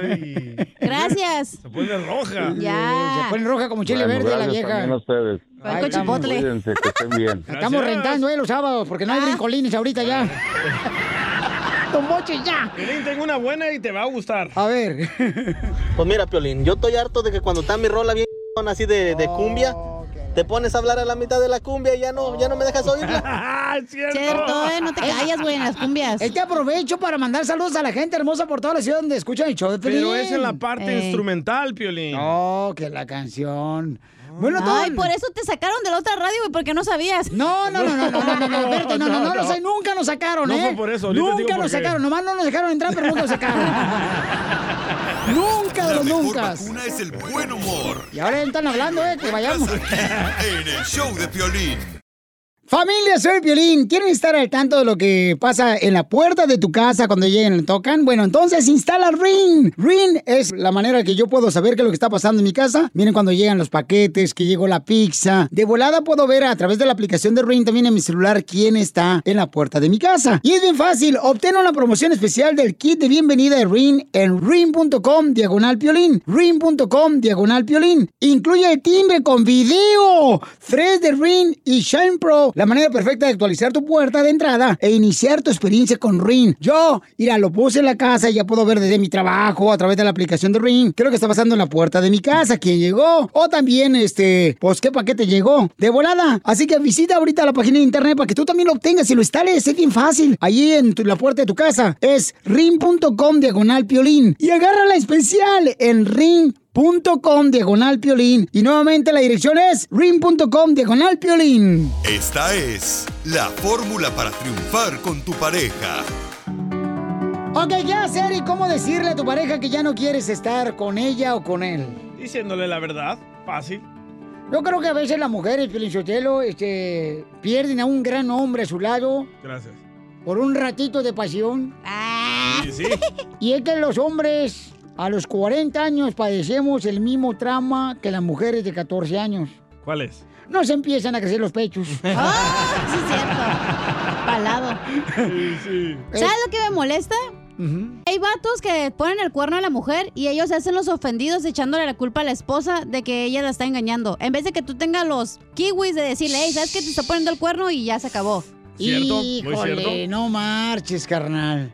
Ay, Gracias. se pone roja. Ya. Se pone roja como chile Bueno, verde la también a vieja. ustedes. Ay, estamos- chipotle. Cuídense, que estén bien. Estamos rentando, eh, los sábados, porque no hay brincolines ahorita ya. Don Mocho, ya. Piolín, tengo una buena y te va a gustar. A ver. Pues mira, Piolín, yo estoy harto de que cuando está mi rola bien así de, de cumbia, te pones a hablar a la mitad de la cumbia y ya no, ya no me dejas oírla. ¡Ah, cierto! Cierto, eh, no te callas, güey, en las cumbias. Es que aprovecho para mandar saludos a la gente hermosa por toda la ciudad donde escuchan el show de. Pero es en la parte Ey. instrumental, Piolín. No, que la canción. Bueno, todo... Ay, por eso te sacaron de la otra radio, güey, porque no sabías. No, no, no, no, no, no, no, no, espérate, no, no, no, no, sé, nunca nos sacaron, No ¿eh? fue por eso, Nunca nos sacaron, nomás no nos dejaron entrar, pero nunca nos sacaron. nunca La los nunca. vacuna es el buen humor. Y ahora están hablando, ¿eh? Que vayamos. En el show de Piolín. Familia, soy Piolín. ¿Quieren estar al tanto de lo que pasa en la puerta de tu casa cuando lleguen y tocan? Bueno, entonces instala Ring. Ring es la manera que yo puedo saber qué es lo que está pasando en mi casa. Miren cuando llegan los paquetes, que llegó la pizza. De volada puedo ver a través de la aplicación de Ring también en mi celular quién está en la puerta de mi casa. Y es bien fácil. Obtén una promoción especial del kit de bienvenida de Ring en ring.com diagonal piolín. Ring.com diagonal piolín. Incluye el timbre con video. Tres de Ring y Shine Pro. La manera perfecta de actualizar tu puerta de entrada e iniciar tu experiencia con Ring. Yo, mira, lo puse en la casa y ya puedo ver desde mi trabajo a través de la aplicación de Ring. Creo que está pasando en la puerta de mi casa. ¿Quién llegó? O también, este, pues, ¿qué paquete llegó? De volada. Así que visita ahorita la página de internet para que tú también lo obtengas y lo instales. Es bien fácil. Allí en la puerta de tu casa es ring.com diagonal piolín. Y agarra la especial en ring.com diagonal piolín. Y nuevamente la dirección es ring.com diagonal piolín. Esta es la fórmula para triunfar con tu pareja. Ok, ¿qué hacer y cómo decirle a tu pareja que ya no quieres estar con ella o con él? Diciéndole la verdad, fácil. Yo creo que a veces las mujeres, Pilinchotelo, este, pierden a un gran hombre a su lado Gracias. por un ratito de pasión. Sí, sí. Y es que los hombres a los 40 años padecemos el mismo trauma que las mujeres de 14 años. ¿Cuál es? Nos empiezan a crecer los pechos. ¡Ah! Sí, es cierto. Palado. Sí, sí. ¿Sabes lo que me molesta? Hay vatos que ponen el cuerno a la mujer y ellos se hacen los ofendidos echándole la culpa a la esposa de que ella la está engañando. En vez de que tú tengas los kiwis de decirle, hey, ¿sabes que te está poniendo el cuerno? Y ya se acabó. ¿Cierto? Muy Híjole, cierto. no marches, carnal.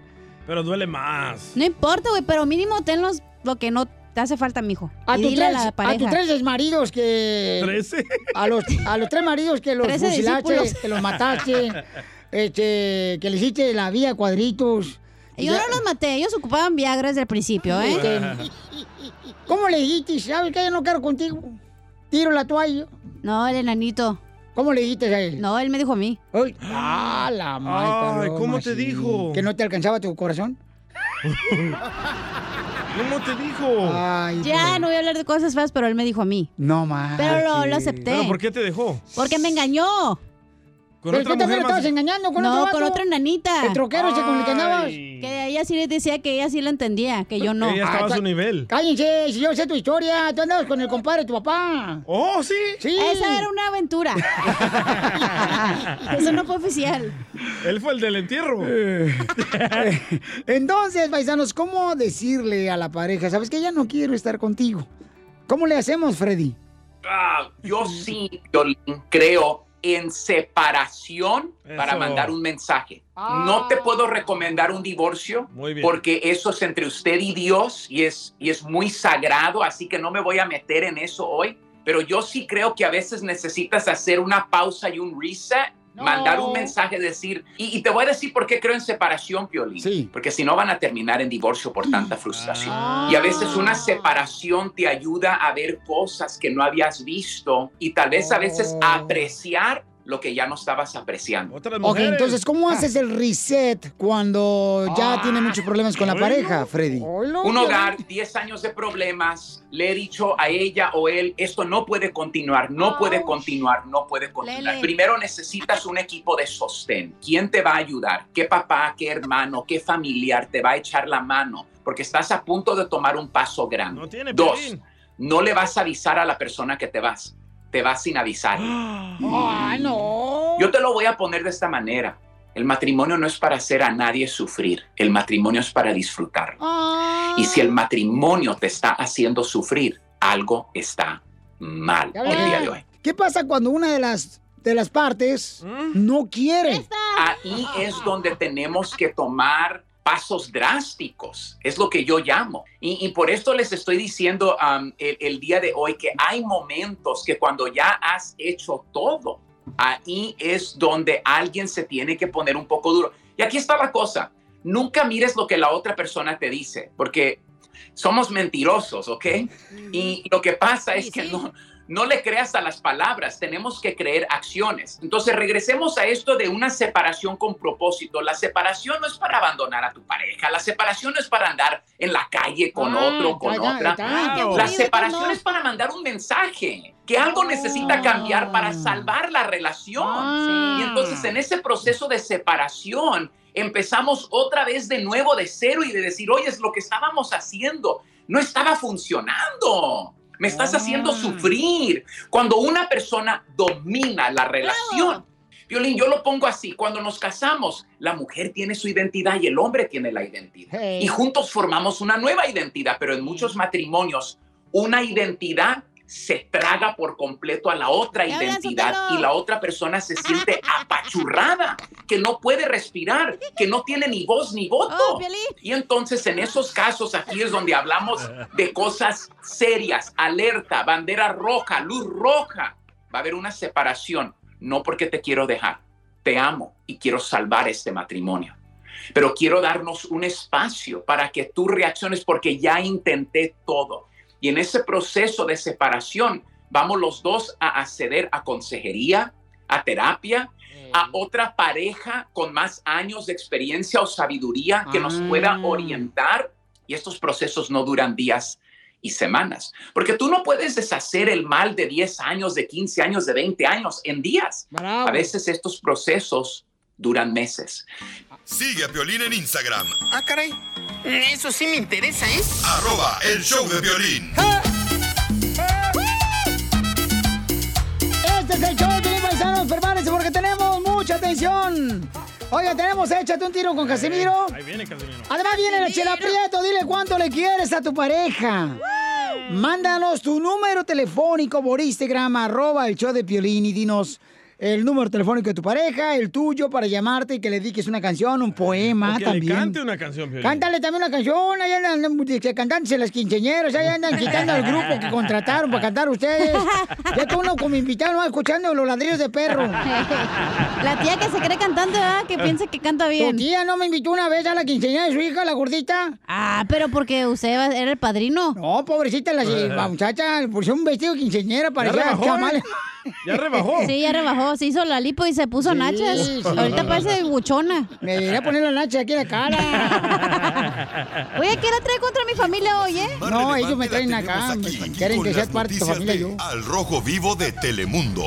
Pero duele más. No importa, güey, pero mínimo ten los, lo que no te hace falta, mijo. A y tus dile tres, a la a tus tres maridos que... ¿Trece? A los, a los tres maridos que los fusilaste, discípulos. que los mataste, este, que le hiciste la vida a cuadritos. Yo no los maté, ellos ocupaban Viagra desde el principio, ¿eh? Este, ¿Cómo le dijiste? ¿Sabes que yo no quiero contigo? Tiro la toalla. No, el enanito. ¿Cómo le dijiste a él? No, él me dijo a mí. Ay, ah, la madre. Ay, ¿cómo te dijo? ¿Que no te alcanzaba tu corazón? ¿Cómo te dijo? Ay, Ya, no voy a hablar de cosas feas, pero él me dijo a mí. No más. Pero lo, lo acepté. ¿Pero por qué te dejó? Porque me engañó. Pero tú también lo estabas engañando con no, otro vato. con otra nanita. El troquero ese con el que andabas. Que ella sí le decía que ella sí lo entendía, que yo no. Ella estaba a su nivel. Cállense, si yo sé tu historia. Tú andabas con el compadre de tu papá. Oh, sí. Sí. Esa era una aventura. Eso no fue oficial. Él fue el del entierro. Entonces, paisanos, ¿cómo decirle a la pareja? ¿Sabes que ya no quiero estar contigo? ¿Cómo le hacemos, Freddy? Ah, yo sí, Piolín, creo en separación para mandar un mensaje. No te puedo recomendar un divorcio porque eso es entre usted y Dios y es, y es muy sagrado, así que no me voy a meter en eso hoy. Pero yo sí creo que a veces necesitas hacer una pausa y un reset, mandar un mensaje, decir, y, y te voy a decir por qué creo en separación, Piolín. Porque si no van a terminar en divorcio por tanta frustración. Y a veces una separación te ayuda a ver cosas que no habías visto y tal vez a veces apreciar lo que ya no estabas apreciando. Ok, entonces, ¿cómo haces el reset cuando ya tiene muchos problemas con la pareja, Freddy? Un hogar, 10 años de problemas, le he dicho a ella o él, esto no puede continuar, no puede continuar, no puede continuar. Lele. Primero necesitas un equipo de sostén. ¿Quién te va a ayudar? ¿Qué papá, qué hermano, qué familiar te va a echar la mano? Porque estás a punto de tomar un paso grande. tiene Dos, no le vas a avisar a la persona que te vas. Te vas sin avisar. ¡Ay, no! Yo te lo voy a poner de esta manera. El matrimonio no es para hacer a nadie sufrir. El matrimonio es para disfrutar. Y si el matrimonio te está haciendo sufrir, algo está mal Ya el día de hoy. ¿Qué pasa cuando una de las, de las partes no quiere? Ahí es donde tenemos que tomar pasos drásticos. Es lo que yo llamo. Y, y por esto les estoy diciendo um, el, el día de hoy que hay momentos que cuando ya has hecho todo, ahí es donde alguien se tiene que poner un poco duro. Y aquí está la cosa. Nunca mires lo que la otra persona te dice, porque somos mentirosos, ¿ok? Y lo que pasa es que no, no le creas a las palabras, tenemos que creer acciones. Entonces regresemos a esto de una separación con propósito. La separación no es para abandonar a tu pareja, la separación no es para andar en la calle con Ah, otro, con ya, otra. ya. La separación es para mandar un mensaje, que algo necesita cambiar para salvar la relación. Y entonces en ese proceso de separación empezamos otra vez de nuevo de cero y de decir, oye, es lo que estábamos haciendo, no estaba funcionando. Me estás haciendo sufrir. Cuando una persona domina la relación, Violín, yo lo pongo así, cuando nos casamos, la mujer tiene su identidad y el hombre tiene la identidad. Hey. Y juntos formamos una nueva identidad, pero en muchos matrimonios, una identidad se traga por completo a la otra identidad y la otra persona se siente apachurrada, que no puede respirar, que no tiene ni voz ni voto. y entonces en esos casos aquí es donde hablamos de cosas serias, alerta, bandera roja, luz roja. Va a haber una separación, no porque te quiero dejar, te amo y quiero salvar este matrimonio. Pero quiero darnos un espacio para que tú reacciones porque ya intenté todo. Y en ese proceso de separación, vamos los dos a acceder a consejería, a terapia, a otra pareja con más años de experiencia o sabiduría que nos pueda orientar. Y estos procesos no duran días y semanas, porque tú no puedes deshacer el mal de 10 años, de 15 años, de 20 años en días. A veces estos procesos duran meses. Sigue a Piolín en Instagram, Ah, caray. Eso sí me interesa, ¿eh? arroba el show de violín. Este es el show de paisanos. Prepárense porque tenemos mucha atención. Oiga, tenemos Échate un tiro con Casimiro. Ahí viene Casimiro. Además viene la Chela Prieto, dile cuánto le quieres a tu pareja. Mándanos tu número telefónico por Instagram, arroba el show de Piolín y dinos el número telefónico de tu pareja, el tuyo, para llamarte y que le dediques una canción, un poema O que también. le cante una canción, Piolín. Cántale también una canción, ahí andan que cantándose las quinceñeras, ahí andan quitando al grupo que contrataron para cantar ustedes. Ya tú uno como invitado no va escuchando los ladrillos de perro. La tía que se cree cantante, ¿verdad? Que piensa que canta bien. ¿Tu tía no me invitó una vez a la quinceañera de su hija, la gordita? Ah, pero porque usted era el padrino. No, pobrecita, la, la muchacha le puso un vestido de parecía rebajó, chamal. ¿eh? Ya rebajó. Sí, ya rebajó. Se hizo la lipo y se puso Sí, nachas. sí. Ahorita parece buchona. Me debería poner la nacha aquí en la cara. Oye, ¿qué la trae contra mi familia hoy, eh? No, ellos me traen acá. quieren que sea parte de tu familia de yo. Al Rojo Vivo de Telemundo.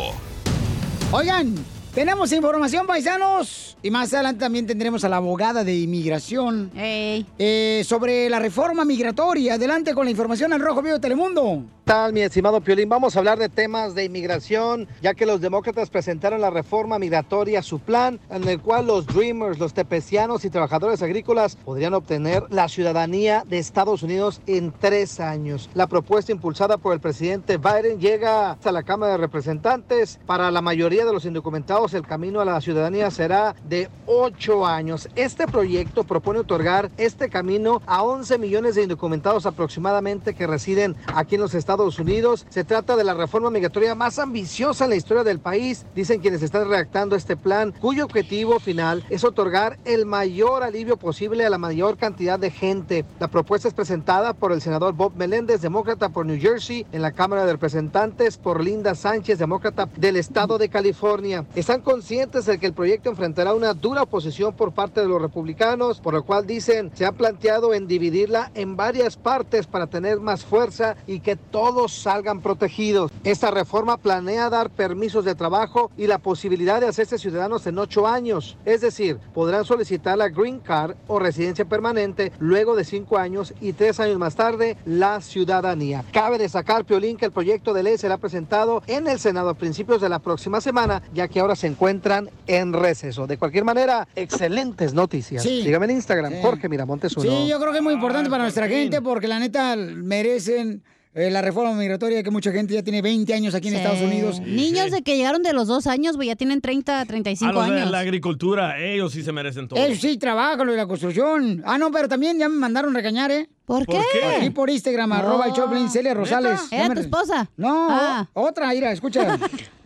Oigan, Tenemos información, paisanos. Y más adelante también tendremos a la abogada de inmigración eh, sobre la reforma migratoria. Adelante con la información al Rojo Vivo de Telemundo. ¿Qué tal, mi estimado Piolín? Vamos a hablar de temas de inmigración, ya que los demócratas presentaron la reforma migratoria, su plan, en el cual los Dreamers, los tepecianos y trabajadores agrícolas podrían obtener la ciudadanía de Estados Unidos en tres años. La propuesta impulsada por el presidente Biden llega hasta la Cámara de Representantes. Para la mayoría de los indocumentados, el camino a la ciudadanía será de ocho años. Este proyecto propone otorgar este camino a 11 millones de indocumentados aproximadamente que residen aquí en los Estados Unidos. Se trata de la reforma migratoria más ambiciosa en la historia del país, dicen quienes están redactando este plan, cuyo objetivo final es otorgar el mayor alivio posible a la mayor cantidad de gente. La propuesta es presentada por el senador Bob Meléndez, demócrata por New Jersey, en la Cámara de Representantes por Linda Sánchez, demócrata del estado de California. Están conscientes de que el proyecto enfrentará una dura oposición por parte de los republicanos, por lo cual dicen se ha planteado en dividirla en varias partes para tener más fuerza y que todos salgan protegidos. Esta reforma planea dar permisos de trabajo y la posibilidad de hacerse ciudadanos en ocho años. Es decir, podrán solicitar la Green Card o residencia permanente luego de cinco años y tres años más tarde la ciudadanía. Cabe destacar, Piolín, que el proyecto de ley será presentado en el Senado a principios de la próxima semana, ya que ahora se encuentran en receso. De cualquier manera, excelentes noticias. Sí. Sígame en Instagram, Sí. Jorge Miramontes uno. Sí, yo creo que es muy importante para nuestra gente porque la neta merecen eh, la reforma migratoria que mucha gente ya tiene 20 años aquí en Sí. Estados Unidos. Niños de que llegaron de los dos años, güey, ya tienen 30, 35 A los de años. la agricultura, ellos sí se merecen todo. Ellos sí trabajan, lo de la construcción. Ah, no, pero también ya me mandaron regañar, ¿eh? ¿Por ¿Por qué? Aquí por Instagram, No. arroba el Choplin, Celia Rosales. ¿Era me tu esposa? No, Ah. otra, mira, escucha.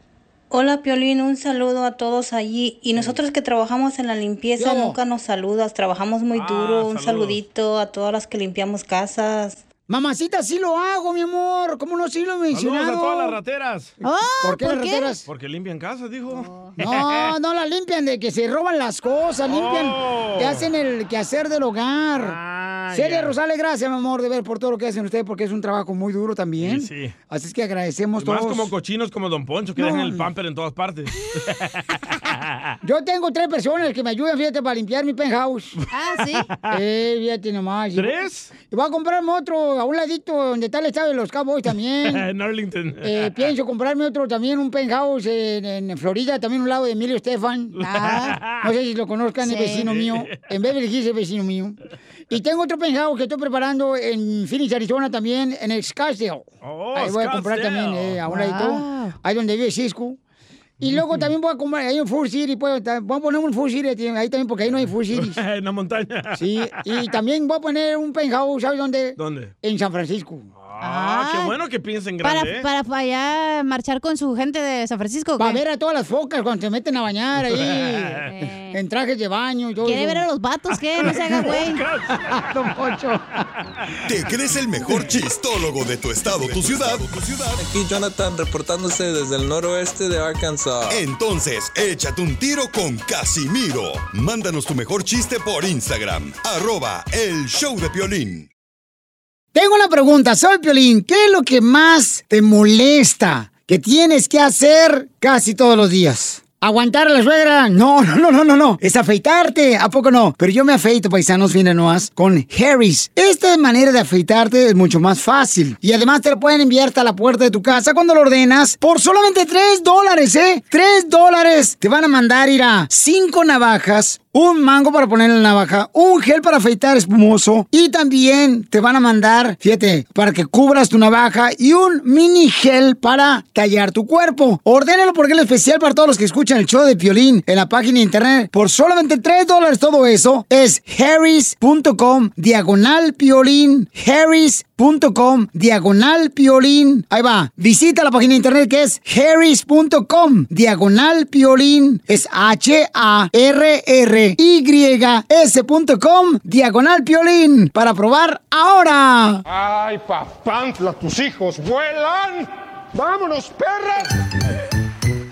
Hola Piolín, un saludo a todos allí. Y nosotros que trabajamos en la limpieza nunca nos saludas, trabajamos muy Ah, duro. Un saludos. saludito a todas las que limpiamos casas. Mamacita, sí lo hago, mi amor. ¿Cómo no sí lo he mencionado? Saludos a todas las rateras. ¿Por qué las rateras? Porque limpian casas, dijo. No, no la limpian de que se roban las cosas, limpian, Oh. que hacen el quehacer del hogar. Celia ya. Rosales, gracias, mi amor, de ver por todo lo que hacen ustedes, porque es un trabajo muy duro también. Sí, sí. Así es que agradecemos Y más todos. como cochinos como Don Poncho, que No. dejan el pamper en todas partes. Yo tengo tres personas que me ayudan, fíjate, para limpiar mi penthouse. Ah, ¿sí? Eh, fíjate nomás. ¿Tres? Y voy a comprarme otro a un ladito donde está el estado de los Cowboys también. en Arlington. Eh, pienso comprarme otro también, un penthouse en, en Florida, también un lado de Emilio Estefan. Ah. No sé si lo conozcan, es Sí. vecino mío. En Beverly Hills es vecino mío. Y tengo otro penthouse que estoy preparando en Phoenix, Arizona también, en el Scottsdale. Oh, ahí voy a comprar Scottsdale. también, eh, a un Wow. ladito. Ahí donde vive Cisco. Y luego también voy a comprar ahí en Full City, pues, voy a poner un Full City ahí también porque ahí no hay Full City. en la montaña. Sí, y también voy a poner un penthouse, ¿sabes dónde? ¿Dónde? En San Francisco. Ah, qué Ah. bueno que piensen Para, grande, ¿eh? para, para allá marchar con su gente de San Francisco. ¿o Para ver a todas las focas cuando se meten a bañar ahí, en trajes de baño y todo ¿Quiere ver a los vatos? ¿Qué? No se haga, güey. Don Poncho. ¿Te crees el mejor chistólogo de tu estado, tu ciudad? Aquí Jonathan reportándose desde el noroeste de Arkansas. Entonces, échate un tiro con Casimiro. Mándanos tu mejor chiste por Instagram. Arroba el show de Piolín. Tengo una pregunta, soy Piolín. ¿Qué es lo que más te molesta que tienes que hacer casi todos los días? ¿Aguantar a la suegra? No, no, no, no, no, no. Es afeitarte. ¿A poco no? Pero yo me afeito, paisanos, miren nomás, con Harris. Esta manera de afeitarte es mucho más fácil. Y además te lo pueden enviar hasta la puerta de tu casa cuando lo ordenas por solamente 3 dólares, ¿eh? 3 dólares. Te van a mandar ir a 5 navajas, un mango para poner en la navaja, un gel para afeitar espumoso y también te van a mandar, fíjate, para que cubras tu navaja y un mini gel para tallar tu cuerpo. Ordénalo porque es especial para todos los que escuchan el show de Piolín en la página de internet por solamente 3 dólares todo eso. Es harris.com diagonal Piolín, harris.com diagonal Piolín. Ahí va, visita la página de internet que es harris.com diagonal Piolín. Es H-A-R-R Y-S.com, diagonal piolín, para probar ahora. ¡Ay, papantla, tus hijos vuelan! ¡Vámonos, perras!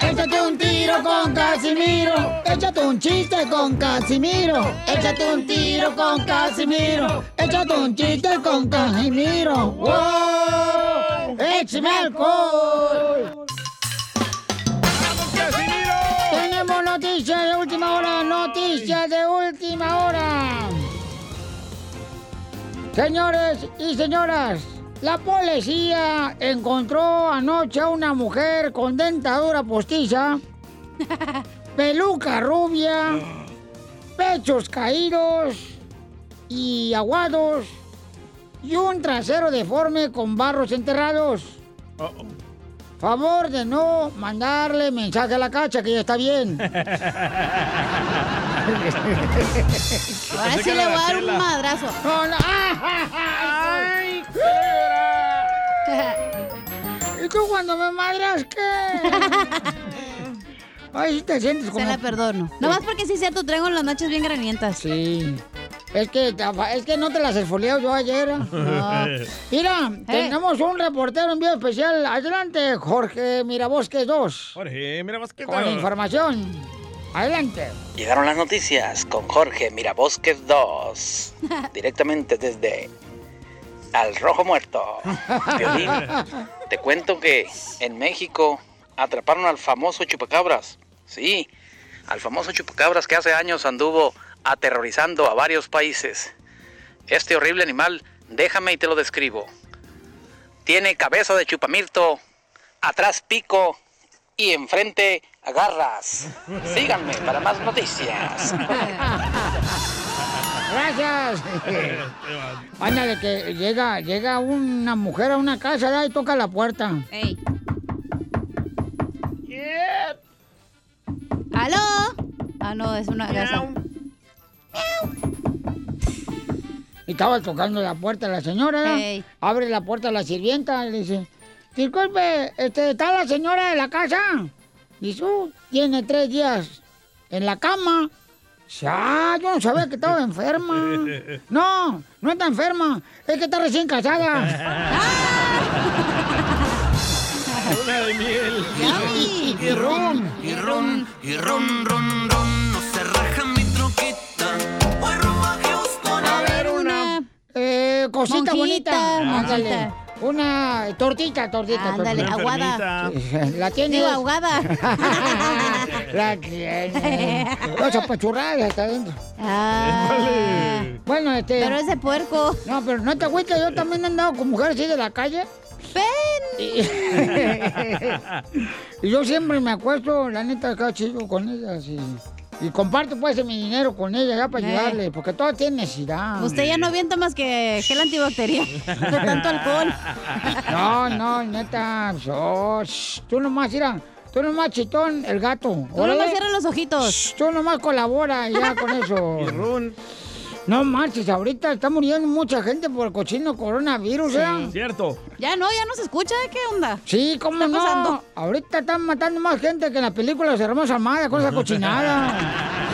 Échate un tiro con Casimiro. Échate un chiste con Casimiro. Échate un tiro con Casimiro. Échate un chiste con Casimiro. ¡Wow! ¡Échame alcohol! Casimiro! Tenemos noticias de última hora, noticias de última hora. Señores y señoras la policía encontró anoche a una mujer con dentadura postiza, peluca rubia, pechos caídos y aguados y un trasero deforme con barros enterrados. Favor de no mandarle mensaje a la cacha que ya está bien. Ahora sí le voy a dar un madrazo. No, no. ¡Ay! ¿Y tú cuando me madras qué? Ay, sí te sientes como... Se la perdono. Nomás porque sí es cierto, traigo las noches bien granientas. Sí. Es que, es que no te las esfoliado yo ayer. ¿eh? Mira, tenemos un reportero en vivo especial. Adelante, Jorge Mirabosques 2. Jorge, mira más que Con información. Adelante. Llegaron las noticias con Jorge Mirabosques 2. Directamente desde Al Rojo Muerto. Te cuento que en México atraparon al famoso chupacabras. Sí, al famoso chupacabras que hace años anduvo aterrorizando a varios países. Este horrible animal, déjame y te lo describo. Tiene cabeza de chupamirto, atrás pico y enfrente garras. Síganme para más noticias. Gracias. Ándale, que llega, llega una mujer a una casa ¿verdad? y toca la puerta. Ey. ¿Aló? Ah, no, es una casa. Y estaba tocando la puerta la señora. Abre la puerta la sirvienta y le dice, disculpe, este, ¿está la señora de la casa? Dice, "Uh, tiene tres días en la cama. Dice, ah, yo no sabía que estaba enferma. No, no está enferma, es que está recién casada. Luna de miel. Y ron, y ron, y ron, ron, ron. Eh, cosita Monjita, bonita. Ándale. Una tortita, tortita. Ándale, tortita. aguada. La tiene. Digo, ahogada. La tiene. Dos apachurradas hasta adentro. Ah. Bueno, este. Pero es de puerco. No, pero no te agüites, yo también he andado con mujeres así de la calle. ¡Ven! Y yo siempre me acuesto, la neta, acá chido con ellas y, y comparto pues mi dinero con ellas ya para Eh. ayudarle, porque todas tienen necesidad. Usted ya no avienta más que gel antibacterial. De tanto alcohol. No, no, neta, so, shh, tú nomás, mira, tú nomás chitón, el gato. Tú Órale. nomás cierra los ojitos. Shh, Tú nomás colabora y ya con eso. No marches, ahorita está muriendo mucha gente por el cochino coronavirus, ¿eh? Cierto. Ya no, ya no se escucha. ¿Qué onda? Sí, ¿cómo ¿Qué está no? pasando? Ahorita están matando más gente que en la película de Hermosa Armada con esa cochinada.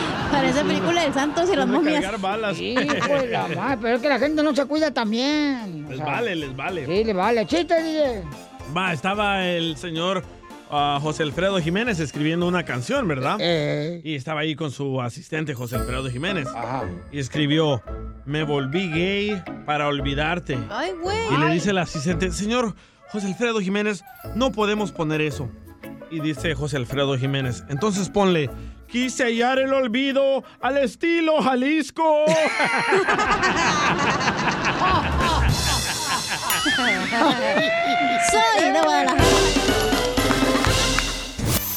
Parece película del Santos y las momias. Balas. Sí, pues la madre, pero es que la gente no se cuida también. o Les sea, vale, les vale. Sí, le vale. Chiste, DJ. Va, estaba el señor José Alfredo Jiménez escribiendo una canción, ¿verdad? Eh. Y estaba ahí con su asistente José Alfredo Jiménez. Y escribió, me volví gay para olvidarte. Ay, güey. Y le dice el asistente, señor José Alfredo Jiménez, no podemos poner eso. Y dice José Alfredo Jiménez, entonces ponle, quise hallar el olvido al estilo Jalisco. Soy de Guadalajara.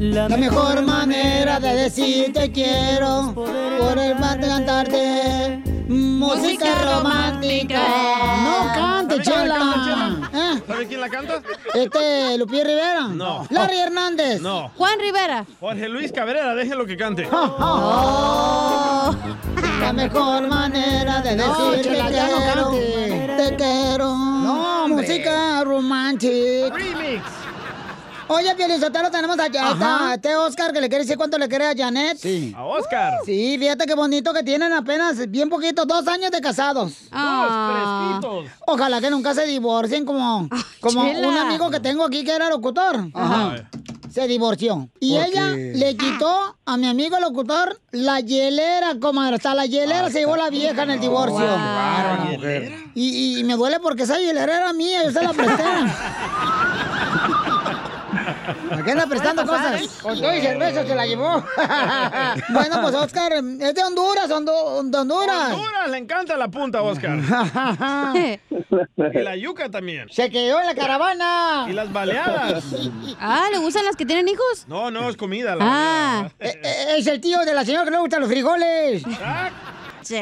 La mejor manera de decir te quiero por el mar de cantarte música romántica. No cante, ¿Sabe quién la chela. ¿Eh? ¿Sabe quién la canta? Este, Lupillo Rivera. No. Larry Hernández. No. Juan Rivera. Jorge Luis Cabrera, déjelo que cante. Oh. La mejor manera de No, decir Chela, te ya no quiero. cante. Te quiero. No, hombre. música romántica. Remix. Oye, Pielizotero, tenemos allá Ajá. a este Oscar que le quiere decir cuánto le quiere a Janet. Sí. A Oscar. Sí, fíjate qué bonito que tienen apenas bien poquito, dos años de casados. Ah. Dos fresquitos. Ojalá que nunca se divorcien como, como Chela. un amigo que tengo aquí que era locutor. Ajá. se divorció. Y ¿Por ella qué? le quitó a mi amigo locutor la hielera, comadre. Hasta la hielera se llevó la vieja en el divorcio. Y, y me duele porque esa hielera era mía, yo se la presté. ¿Por qué anda prestando pasar, cosas? ¿eh? Con todo y cerveza se la llevó. bueno, pues Oscar, es de Honduras, Hondo- de Honduras. Honduras, le encanta la punta, Oscar. y la yuca también. Se quedó en la caravana. Y las baleadas. Ah, ¿le gustan las que tienen hijos? No, no, es comida. La Ah. Eh, eh, Es el tío de la señora que le gustan los frijoles.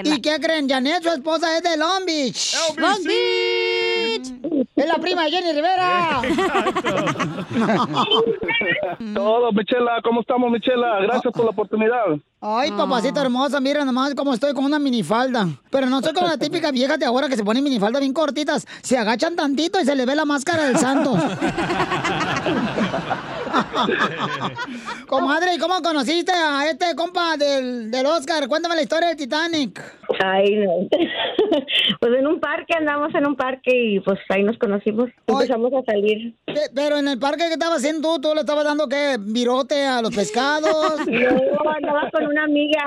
¿Y qué creen? Janet, su esposa, es de Long Beach. Long Beach. Es la prima de Jenny Rivera. Todo, Michela, ¿cómo estamos, Michela? Gracias por la oportunidad. Ay, papacito hermosa, mira nomás cómo estoy con una minifalda. Pero no soy como la típica vieja de ahora que se pone minifalda bien cortitas. Se agachan tantito y se le ve la máscara del santo. Comadre, ¿y cómo conociste a este compa del, del Oscar? Cuéntame la historia del Titanic. Ay, no. pues en un parque, andamos en un parque y pues ahí nos conocimos. Empezamos a salir. ¿Qué- Pero en el parque que estabas haciendo tú, tú le estabas dando qué, virote a los pescados. No, andaba con una amiga.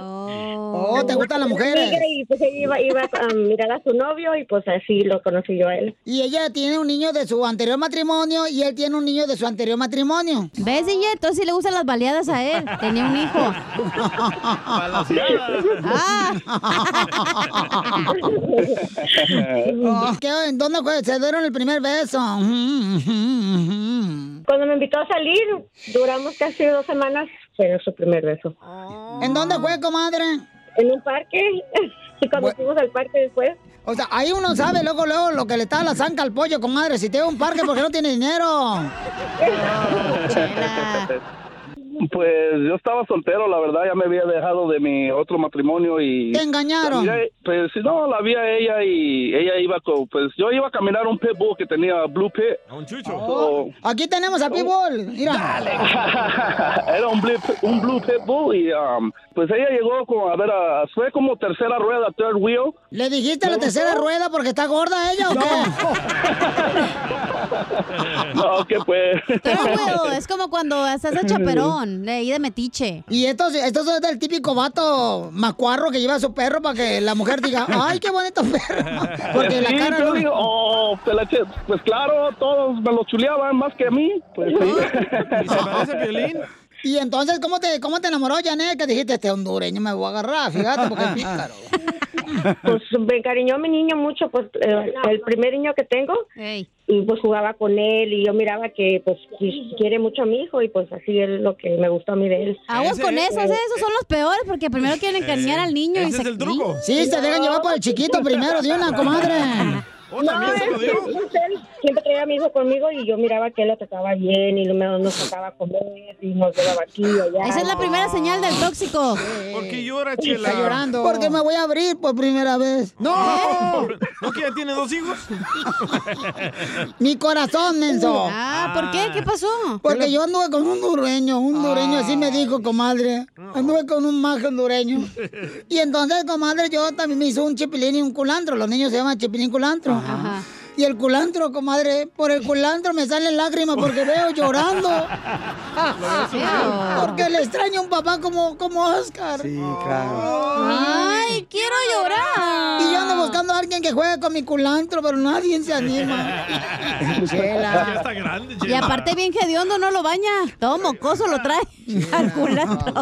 Oh, ¿te gustan las mujeres? Y pues ella iba, iba a mirar a su novio y pues así lo conocí yo a él. Y ella tiene un niño de su anterior matrimonio y él tiene un niño de su anterior matrimonio. ¿Ves, DJ? Entonces sí le gustan las baleadas a él. Tenía un hijo. Ah. Oh, ¿qué? ¿En dónde fue? Se dieron el primer beso. Cuando me invitó a salir, duramos casi dos semanas, fue nuestro primer beso. ¿En dónde fue, comadre? En un parque. Y cuando fuimos al parque después. O sea, ahí uno sabe luego, luego lo que le está a la zanca al pollo, comadre. Si tiene un parque, porque no tiene dinero? Pues yo estaba soltero, la verdad, ya me había dejado de mi otro matrimonio y... Te engañaron. Miré, pues si no, la vi a ella y ella iba con... Pues yo iba a caminar un pitbull que tenía blue pit. Un chucho. Oh, Aquí tenemos a Pitbull. Mira. Era un blue, un blue pitbull y um, pues ella llegó como, a ver, a- fue como tercera rueda, third wheel. ¿Le dijiste la tercera rueda porque está gorda ella o qué? No, que pues... Pero, güey, es como cuando estás de chaperón, de ahí de metiche. Y estos, estos son del típico vato macuarro que lleva a su perro para que la mujer diga, ay, qué bonito perro. Porque la cara no... digo, oh, te la eché. Pues claro, todos me lo chuleaban más que a mí. Pues sí. Y entonces, ¿cómo te, cómo te enamoró, Janet? Que dijiste, este hondureño me voy a agarrar, fíjate, porque es pícaro. Pues me encariñó mi niño mucho, pues eh, el primer niño que tengo. Y pues jugaba con él y yo miraba que pues qui- quiere mucho a mi hijo y pues así es lo que me gustó a mí de él. Aguas con esos, ¿eh? esos son los peores porque primero quieren encariñar al niño y se... Sí, se dejan llevar por el chiquito primero de una, comadre. No, es que, siempre traía a mi hijo conmigo y yo miraba que él lo trataba bien y lo- nos tocaba comer y nos llevaba aquí y allá. Esa es la primera señal del tóxico. ¿Por qué llora, Está Chela? llorando. Porque me voy a abrir por primera vez. ¡No! ¿No que ya tiene dos hijos? Mi corazón, menso. Ah, ¿por qué? ¿Qué pasó? Porque yo anduve con un hondureño, un hondureño, así me dijo, comadre. Anduve con un maje hondureño. Y entonces, comadre, yo también me hizo un chipilín y un culantro. Los niños se llaman chipilín culantro. Y el culantro, comadre, por el culantro me salen lágrimas porque veo llorando. porque le extraño a un papá como, como Oscar. Sí, claro. Ay, quiero llorar. Y yo ando buscando a alguien que juegue con mi culantro, pero nadie se anima. Ya está grande, Y Chela. aparte bien hediondo no lo baña. Todo mocoso lo trae al culantro.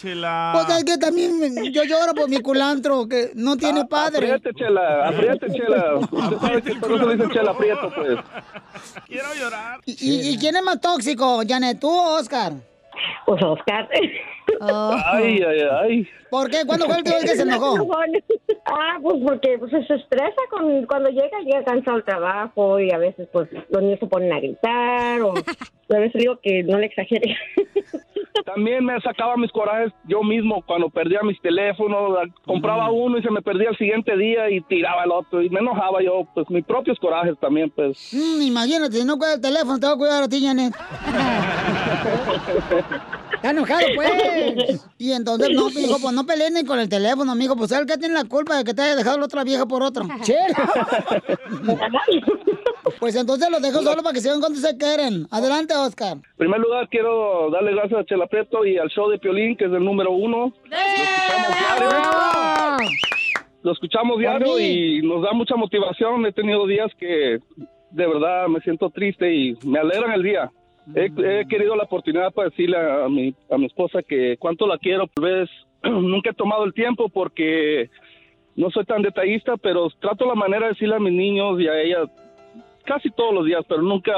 Chela. Pues es que también yo lloro por mi culantro, que no tiene padre. Apriete, chela, apriete, chela. Usted sabe que por eso dice chela aprieto, pues. Quiero llorar. ¿Y, y- y quién es más tóxico, Janet, tú o Oscar? Pues Oscar. Oh. Ay, ay, ay. ¿Por qué? ¿Cuándo fue el vez que se enojó? Ah, pues porque pues, se estresa con, cuando llega, llega cansado al trabajo y a veces pues los niños se ponen a gritar o a veces digo que no le exagere. También me sacaba mis corajes yo mismo cuando perdía mis teléfonos, compraba uno y se me perdía el siguiente día y tiraba el otro y me enojaba yo, pues mis propios corajes también, pues. Mm, imagínate, si no cuida el teléfono, te va a cuidar a ti, Janet. Está enojado, pues. Y entonces, no, mijo, pues no peleen ni con el teléfono, amigo. Pues él que tiene la culpa de que te haya dejado la otra vieja por otro. Chela. Pues entonces los dejo solo para que sigan cuando se quieren. Adelante, Oscar. En primer lugar, quiero darle gracias a Chela Prieto y al show de Piolín, que es el número uno. Lo escuchamos diario y nos da mucha motivación. He tenido días que de verdad me siento triste y me alegran el día. He, he querido la oportunidad para decirle a mi, a mi esposa que cuánto la quiero. Tal vez nunca he tomado el tiempo porque no soy tan detallista, pero trato la manera de decirle a mis niños y a ella casi todos los días, pero nunca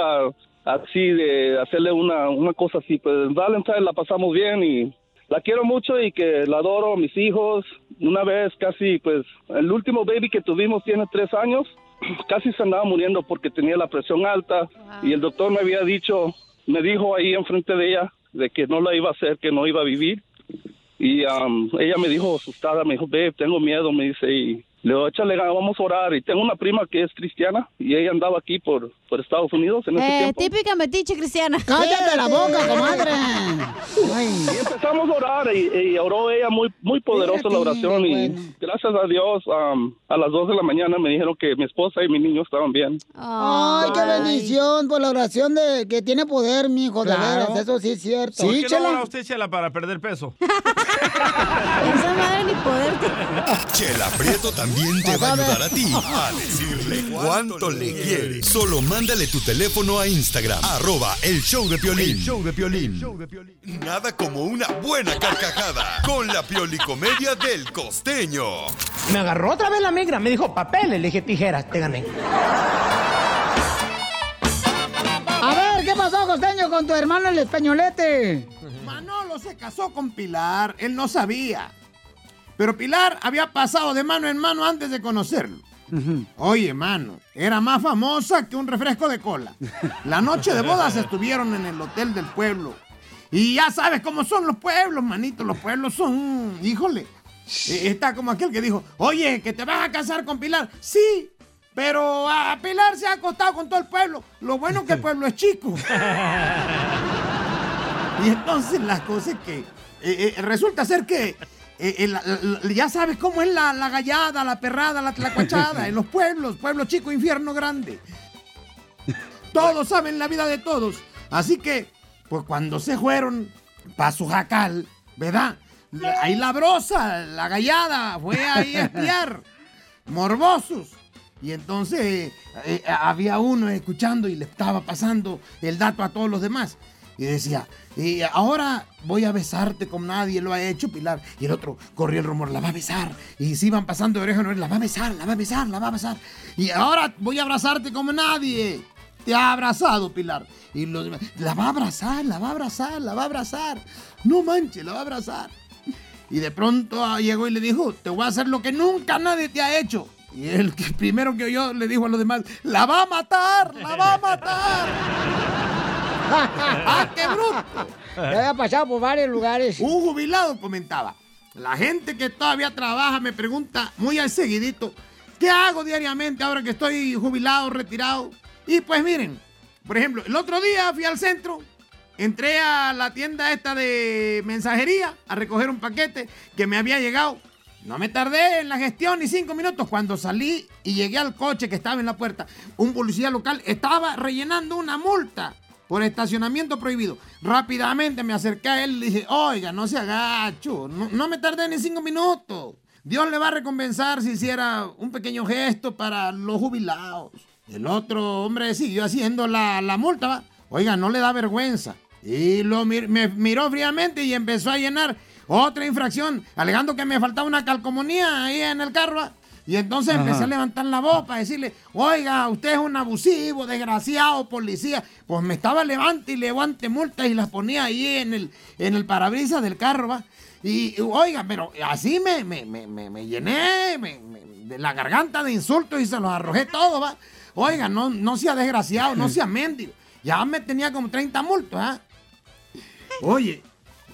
así de hacerle una, una cosa así. Pues en Valentine la pasamos bien y la quiero mucho y que la adoro, mis hijos. Una vez casi, pues, el último baby que tuvimos tiene tres años, casi se andaba muriendo porque tenía la presión alta y el doctor me había dicho, me dijo ahí enfrente de ella de que no la iba a hacer, que no iba a vivir. Y um, ella me dijo asustada, me dijo, babe, tengo miedo, me dice, y le digo, échale vamos a orar. Y tengo una prima que es cristiana y ella andaba aquí por, por Estados Unidos en ese Eh, tiempo. típica metiche cristiana. Cállate la boca, comadre. Y empezamos a orar y, y oró ella muy muy poderosa la oración y gracias a Dios um, a las 2 de la mañana me dijeron que mi esposa y mi niño estaban bien. Ay, qué bendición por la oración de que tiene poder, mi hijo, de Claro. veras. Eso sí es cierto. ¿Por Sí, qué no Chela. usted, Chela, para perder peso? Esa madre ni poder. Chela Prieto también te va a ayudar a ti a decirle cuánto le quieres. Solo mándale tu teléfono a Instagram, arroba el show de Piolín. El show de Piolín. Nada como una buena carcajada con la piolicomedia del costeño. Me agarró otra vez la migra, me dijo papeles, le dije tijeras, te gané. A ver, ¿qué pasó, costeño, con tu hermano el españolete? Manolo se casó con Pilar, él no sabía. Pero Pilar había pasado de mano en mano antes de conocerlo. Oye, mano, era más famosa que un refresco de cola. La noche de bodas estuvieron en el hotel del pueblo. Y ya sabes cómo son los pueblos, manito. Los pueblos son, híjole. eh, Está como aquel que dijo, oye, que te vas a casar con Pilar. Sí, pero a Pilar se ha acostado con todo el pueblo. Lo bueno que el pueblo es chico. Y entonces la cosa es que eh, eh, resulta ser que eh, eh, la- la- ya sabes cómo es la, la gallada, la perrada, la tlacuachada en los pueblos, pueblo chico, infierno grande. Todos saben la vida de todos. Así que, pues cuando se fueron para su jacal, ¿verdad? Ahí la brosa, la gallada, fue ahí a espiar. Morbosos. Y entonces eh, había uno escuchando y le estaba pasando el dato a todos los demás. Y decía, y ahora voy a besarte como nadie lo ha hecho, Pilar. Y el otro corrió el rumor, la va a besar. Y se iban pasando de oreja oreja, la va a besar, la va a besar, la va a besar. Y ahora voy a abrazarte como nadie. Te ha abrazado, Pilar. Y los demás, la va a abrazar, la va a abrazar, la va a abrazar. No manches, la va a abrazar. Y de pronto ah, llegó y le dijo, te voy a hacer lo que nunca nadie te ha hecho. Y el primero que oyó le dijo a los demás, la va a matar, la va a matar. ¡Ah, qué bruto! Ya había pasado por varios lugares. Un jubilado comentaba, la gente que todavía trabaja me pregunta muy al seguidito, ¿qué hago diariamente ahora que estoy jubilado, retirado? Y pues miren, por ejemplo, el otro día fui al centro, entré a la tienda esta de mensajería a recoger un paquete que me había llegado. No me tardé en la gestión ni cinco minutos. Cuando salí y llegué al coche que estaba en la puerta, un policía local estaba rellenando una multa por estacionamiento prohibido. Rápidamente me acerqué a él y le dije, oiga, no se agacho, no, me tardé ni cinco minutos. Dios le va a recompensar si hiciera un pequeño gesto para los jubilados. El otro hombre siguió haciendo la, multa, ¿va? Oiga, no le da vergüenza. Y lo me miró fríamente y empezó a llenar otra infracción, alegando que me faltaba una calcomanía ahí en el carro. ¿va? Y entonces Ajá. empecé a levantar la voz para decirle, oiga, usted es un abusivo, desgraciado, policía. Pues me estaba levante y levante multas y las ponía ahí en el, en el parabrisas del carro, ¿va? Y, y, oiga, pero así me, me, me, me- me llené de la garganta de insultos y se los arrojé todo, ¿va? Oiga, no, no sea desgraciado, no sea mendigo. Ya me tenía como 30 multas, ¿ah? Oye,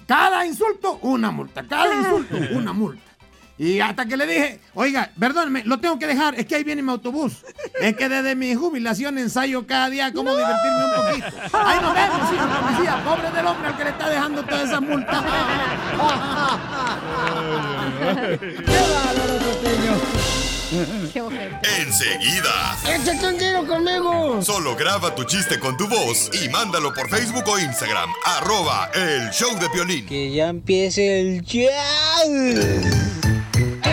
Cada insulto, una multa. Cada insulto, una multa. Y hasta que le dije, oiga, perdóneme, lo tengo que dejar, es que ahí viene mi autobús. Es que desde mi jubilación ensayo cada día cómo divertirme un poquito. Ahí nos vemos, señor policía. Pobre del hombre al que le está dejando toda esa multa. Enseguida. ¡Échate un tiro conmigo! Solo graba tu chiste con tu voz y mándalo por Facebook o Instagram. Arroba el show de violín. Que ya empiece el show.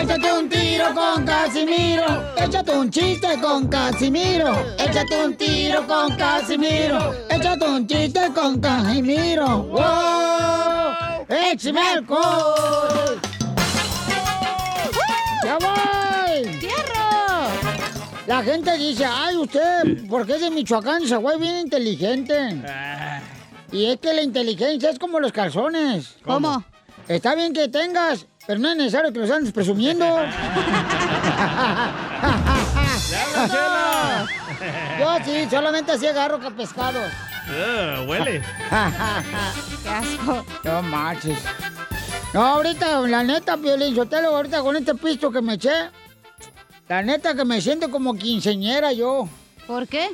Échate un tiro con Casimiro. Échate un chiste con Casimiro. Échate un tiro con Casimiro. Échate un chiste con Casimiro. ¡Wow! ¡Échame alcohol! ¡Ya voy! ¡Fierro! La gente dice, ay, usted, ¿por qué es de Michoacán? Ese güey bien inteligente. Y es que la inteligencia es como los calzones. ¿Cómo? Está bien que tengas, pero no es necesario que los andes presumiendo. Yo sí, solamente así agarro que pescados. Ah, huele. Qué asco. No marches. No, ahorita, la neta, Piolín, Sotelo, ahorita con este pisto que me eché, la neta que me siento como quinceñera yo. ¿Por qué?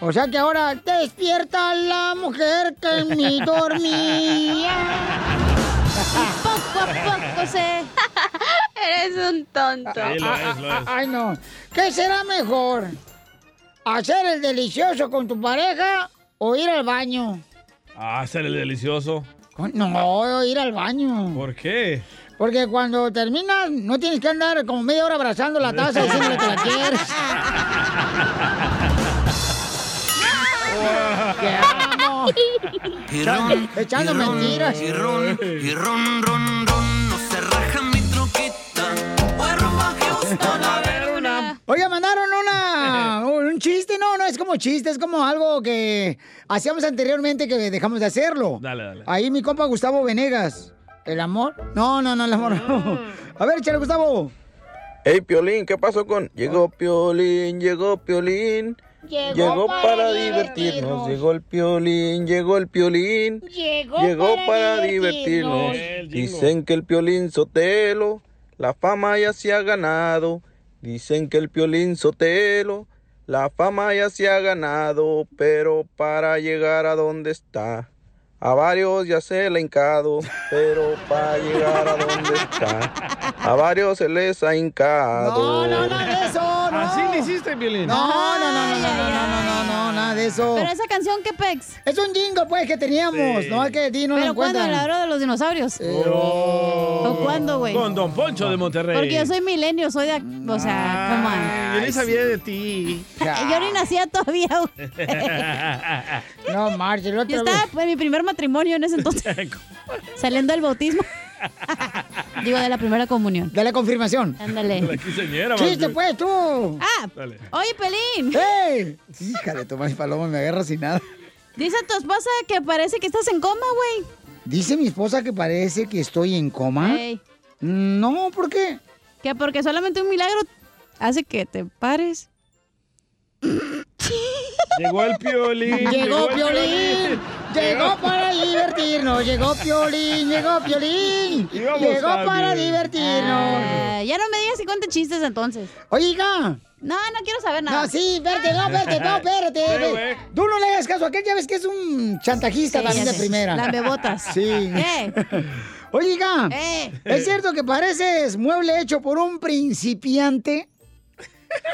O sea que ahora despierta la mujer que en mí dormía. Poco a poco se... Eres un tonto. Sí, lo es, lo es. Ah, Ay, no. ¿Qué será mejor? ¿Hacer el delicioso con tu pareja o ir al baño? Ah, ser el delicioso. No, ir al baño. ¿Por qué? Porque cuando terminas, no tienes que andar como media hora abrazando la taza diciéndole que la quieres. Echando y mentiras. Y ron, y ron, ron, ron, no se raja mi troquita. Oiga, mandaron una, un chiste, no, no es como chiste, es como algo que hacíamos anteriormente que dejamos de hacerlo. Dale, dale. Ahí mi compa Gustavo Venegas. ¿El amor? No, no, no, el amor no. A ver, échale, Gustavo. Hey, Piolín, ¿qué pasó con...? Llegó Piolín, llegó Piolín. Llegó, para, divertirnos. Llegó el Piolín, llegó el Piolín. Llegó, para, divertirnos. Dicen que el Piolín Sotelo, la fama ya se ha ganado. Dicen que el Piolín Sotelo, la fama ya se ha ganado. Pero para llegar a donde está, a varios ya se le ha hincado. Pero para llegar a donde está, a varios se les ha hincado. No, no, de eso, no. Así le hiciste, Violín. No, no, no, no, no, no, no, no, no, nada de eso. Pero esa canción, ¿qué pex? Es un jingo, pues, que teníamos. Sí. No es que di no lo ¿Pero cuándo? encuentran. ¿La hora de los dinosaurios? Oh. ¿O cuándo, güey? Con Don Poncho de Monterrey. Porque yo soy milenio, soy de... O sea, come on. Yo ni sabía de ti. Yo ni nacía todavía, güey. No, marches, Yo estaba en mi primer matrimonio en ese entonces. Saliendo del bautismo. Digo, de la primera comunión. De la confirmación. Ándale. La quinceañera, Chiste, pues, tú. Ah, Dale. oye, Pelín. ¡Ey! Híjale, Tomás Paloma, me agarra sin nada. Dice tu esposa que parece que estás en coma, güey. Dice mi esposa que parece que estoy en coma. Ey. No, ¿por qué? Que porque solamente un milagro hace que te pares. Llegó el Piolín. Llegó el Piolín, llegó para divertirnos, llegó Piolín, llegó Piolín, llegó también. para divertirnos. Ah, ya no me digas si cuente chistes entonces. Oiga, No, no quiero saber nada. no, sí, espérate, no, espérate, no, espérate. Sí, ve. güey. Tú no le hagas caso a aquel, ya ves que es un chantajista Sí, también de primera. Lambebotas. Sí. Eh. Oiga, Eh. ¿es cierto que pareces mueble hecho por un principiante?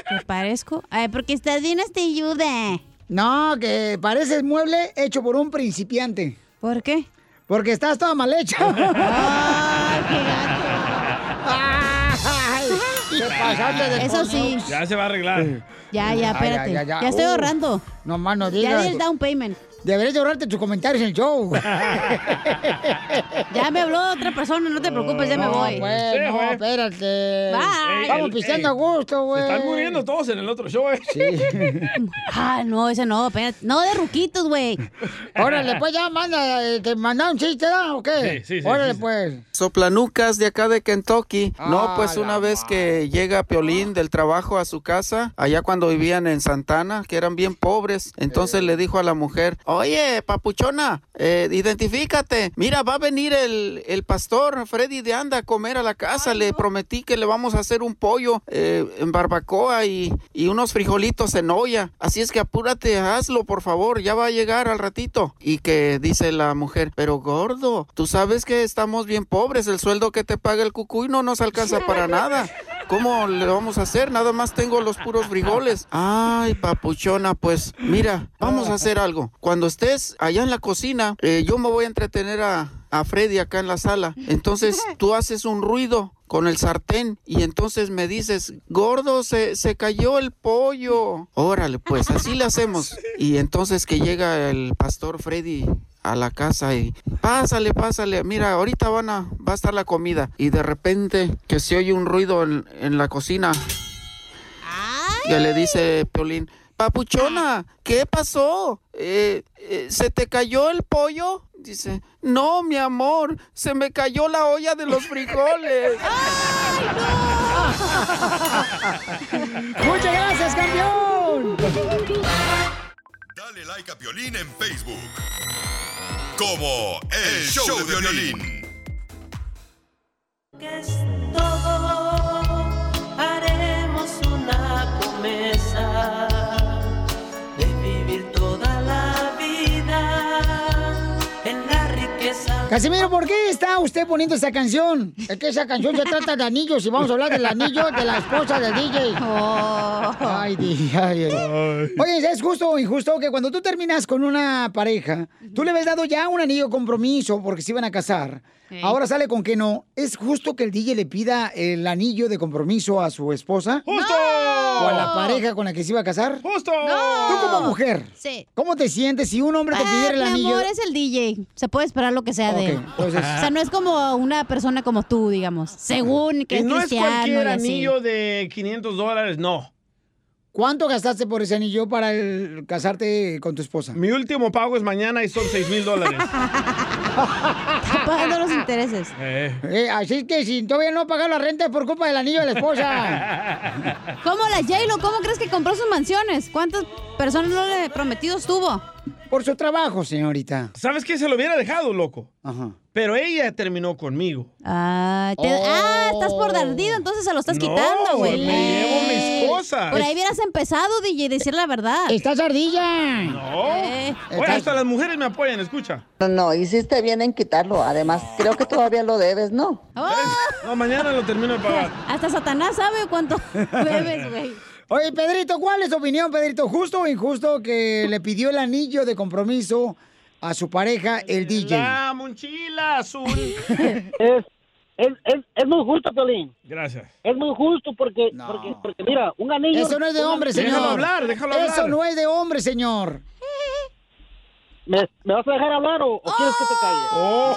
¿Te parezco? Ay, porque estás bien ayuda. No, que pareces mueble hecho por un principiante. ¿Por qué? Porque estás toda mal hecha. Ay, qué gato. Ay, Eso sí. Ya se va a arreglar. Ya, ya, Ay, espérate. ya, Ya, ya, ya. estoy Uh. ahorrando. No más no Ya di el down payment. Deberías de ahorrarte tus comentarios en el show. Ya me habló otra persona, no te preocupes, ya me no, voy. pues, Sí, no, espérate. Bye. Vamos pisteando a gusto, Se güey. están muriendo todos en el otro show, eh. Sí. Ah, no, ese no, espérate. No, de ruquitos, güey. Órale, pues ya manda, eh, te mandaron chiste, ¿da? ¿O qué? Sí, sí, sí, Órale, sí, sí. pues. Soplanucas de acá de Kentucky. Ah, no, pues la una vez que llega Piolín del trabajo a su casa, allá cuando vivían en Santana, que eran bien pobres, entonces le dijo a la mujer, oye, papuchona, eh, identifícate. Mira, va a venir el, el pastor Freddy de Anda a comer a la casa. Le prometí que le vamos a hacer un pollo eh, en barbacoa y, y unos frijolitos en olla. Así es que apúrate, hazlo, por favor. Ya va a llegar al ratito. Y que dice la mujer, pero gordo, tú sabes que estamos bien pobres. El sueldo que te paga el cucuy no nos alcanza para nada. ¿Cómo le vamos a hacer? Nada más tengo los puros frijoles. Ay, papuchona, pues mira, vamos a hacer algo. Cuando estés allá en la cocina, eh, yo me voy a entretener a, a Freddy acá en la sala. Entonces tú haces un ruido con el sartén y entonces me dices, gordo, se, se cayó el pollo. Órale, pues así le hacemos. Y entonces que llega el pastor Freddy a la casa y pásale, pásale, mira, ahorita van a, va a estar la comida. Y de repente que se oye un ruido en, en la cocina. Que le dice Piolín, papuchona, ¿qué pasó? Eh, eh, ¿Se te cayó el pollo? Dice, no, mi amor, se me cayó la olla de los frijoles. ¡Muchas gracias, campeón! Dale like a Piolín en Facebook. Como El, Show, de Violín. que es todo, haremos una promesa Casimiro, ¿por qué está usted poniendo esta canción? Es que esa canción se trata de anillos y vamos a hablar del anillo de la esposa del DJ. Ay, di- ay, ay. Oye, ¿es justo o injusto que cuando tú terminas con una pareja, tú le habías dado ya un anillo de compromiso porque se iban a casar? Sí. Ahora sale con que no. ¿Es justo que el DJ le pida el anillo de compromiso a su esposa? ¡Justo! ¿O a la pareja con la que se iba a casar? ¡Justo! Tú como mujer, Sí. ¿cómo te sientes si un hombre te Ah, pidiera el mi anillo? amor, es el DJ. Se puede esperar lo que sea de él. entonces- O sea, no es como una persona como tú, digamos. Según que Y es no es cristiano cualquier y así. anillo de 500 dólares, no. ¿Cuánto gastaste por ese anillo para el- casarte con tu esposa? Mi último pago es mañana y son 6 mil dólares. Está pagando los intereses. Eh, así que si todavía no pagar la renta es por culpa del anillo de la esposa. ¿Cómo la J-Lo? ¿Cómo crees que compró sus mansiones? ¿Cuántas personas no le prometidos tuvo? Por su trabajo, señorita. ¿Sabes qué? Se lo hubiera dejado, loco. Ajá. Pero ella terminó conmigo. Ah, te- ah, estás por dardido, entonces se lo estás No, quitando, güey. me llevo mis cosas. Por ahí hubieras empezado, DJ, decir la verdad. ¡Estás ardilla! No. Eh. Oye, hasta las mujeres me apoyan, escucha. No, no, hiciste bien en quitarlo. Además, creo que todavía lo debes, ¿no? No, mañana lo termino de pagar. Hasta Satanás sabe cuánto bebes, güey. Oye, Pedrito, ¿cuál es tu opinión, Pedrito? ¿Justo o injusto que le pidió el anillo de compromiso a su pareja, el DJ? La mochila azul. es, es, es, es muy justo, Piolín. Gracias. Es muy justo porque, porque, porque mira, un anillo... Eso no es de hombre, señor. Déjalo hablar, déjalo hablar. Eso no es de hombre, señor. ¿Me, me vas a dejar hablar o, o quieres que te calle? Oh.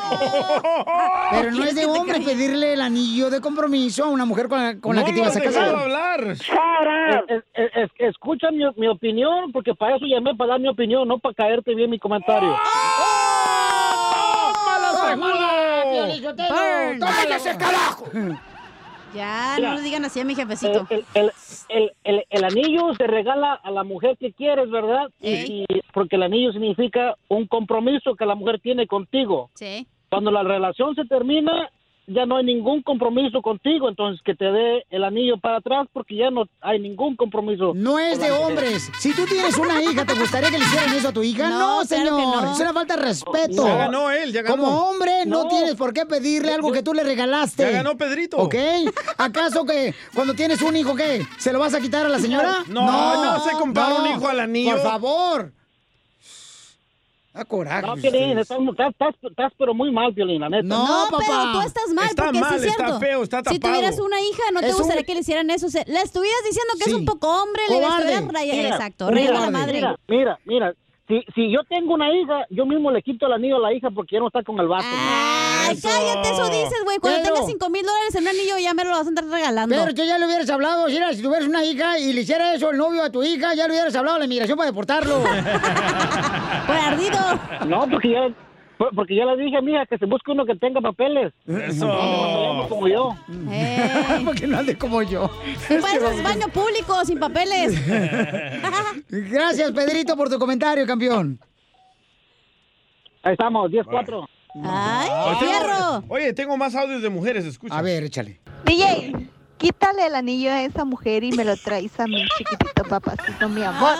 Pero no es de hombre pedirle el anillo de compromiso a una mujer con la, con la No que te ibas a casar. hablar. Es- es- es- escucha mi, mi opinión, porque para eso llamé, para dar mi opinión, no para caerte bien mi comentario. Burn. ¡Tómale carajo! Ya, Mira, no le digan así a mi jefecito. El, el, el, anillo se regala a la mujer que quieres, ¿verdad? Y, y- porque el anillo significa un compromiso que la mujer tiene contigo. Sí. Cuando la relación se termina, ya no hay ningún compromiso contigo, entonces que te dé el anillo para atrás porque ya no hay ningún compromiso. No es de mujer. hombres. Si tú tienes una hija, ¿te gustaría que le hicieran eso a tu hija? No, No, claro señor. no. Es una falta de respeto. Ya ganó él, ya ganó. Como hombre, no, No. tienes por qué pedirle algo que tú le regalaste. Ya ganó Pedrito. ¿Ok? ¿Acaso que cuando tienes un hijo, qué? ¿Se lo vas a quitar a la señora? No, no se compara un hijo al anillo. Por favor. Da coraje. No. Piolín, estás, estás, estás- estás pero muy mal, Piolín, la neta. No, No, pero tú estás mal, Está porque mal, sí es está cierto. feo, está Si tapado. tuvieras una hija, no te un- gustaría que le hicieran eso. O sea, le estuvieras diciendo que Sí. es un poco hombre, le estuvieras rayando. Mira, Exacto, mira, rayando la madre. Mira, mira, mira. Si, si yo tengo una hija, yo mismo le quito el anillo a la hija porque ya no está con el vato. Ay, cállate, eso dices, güey. Cuando Pero- tengas 5 mil dólares en un anillo, ya me lo vas a andar regalando. Pero tú ya le hubieras hablado, mira, si tuvieras una hija y le hiciera eso el novio a tu hija, ya le hubieras hablado a la inmigración para deportarlo. Por ardido. No, porque ya, porque ya le dije a mi hija que se busque uno que tenga papeles. Eso. No, como yo. Eh, Porque no ande como yo. tú pareces baño público, sin papeles. Gracias, Pedrito, por tu comentario, campeón. Ahí estamos, 10-4. ¡Ay, tengo- Oye, tengo más audios de mujeres, escucha. A ver, échale. DJ, quítale el anillo a esa mujer y me lo traes a mi chiquitito papacito, mi amor.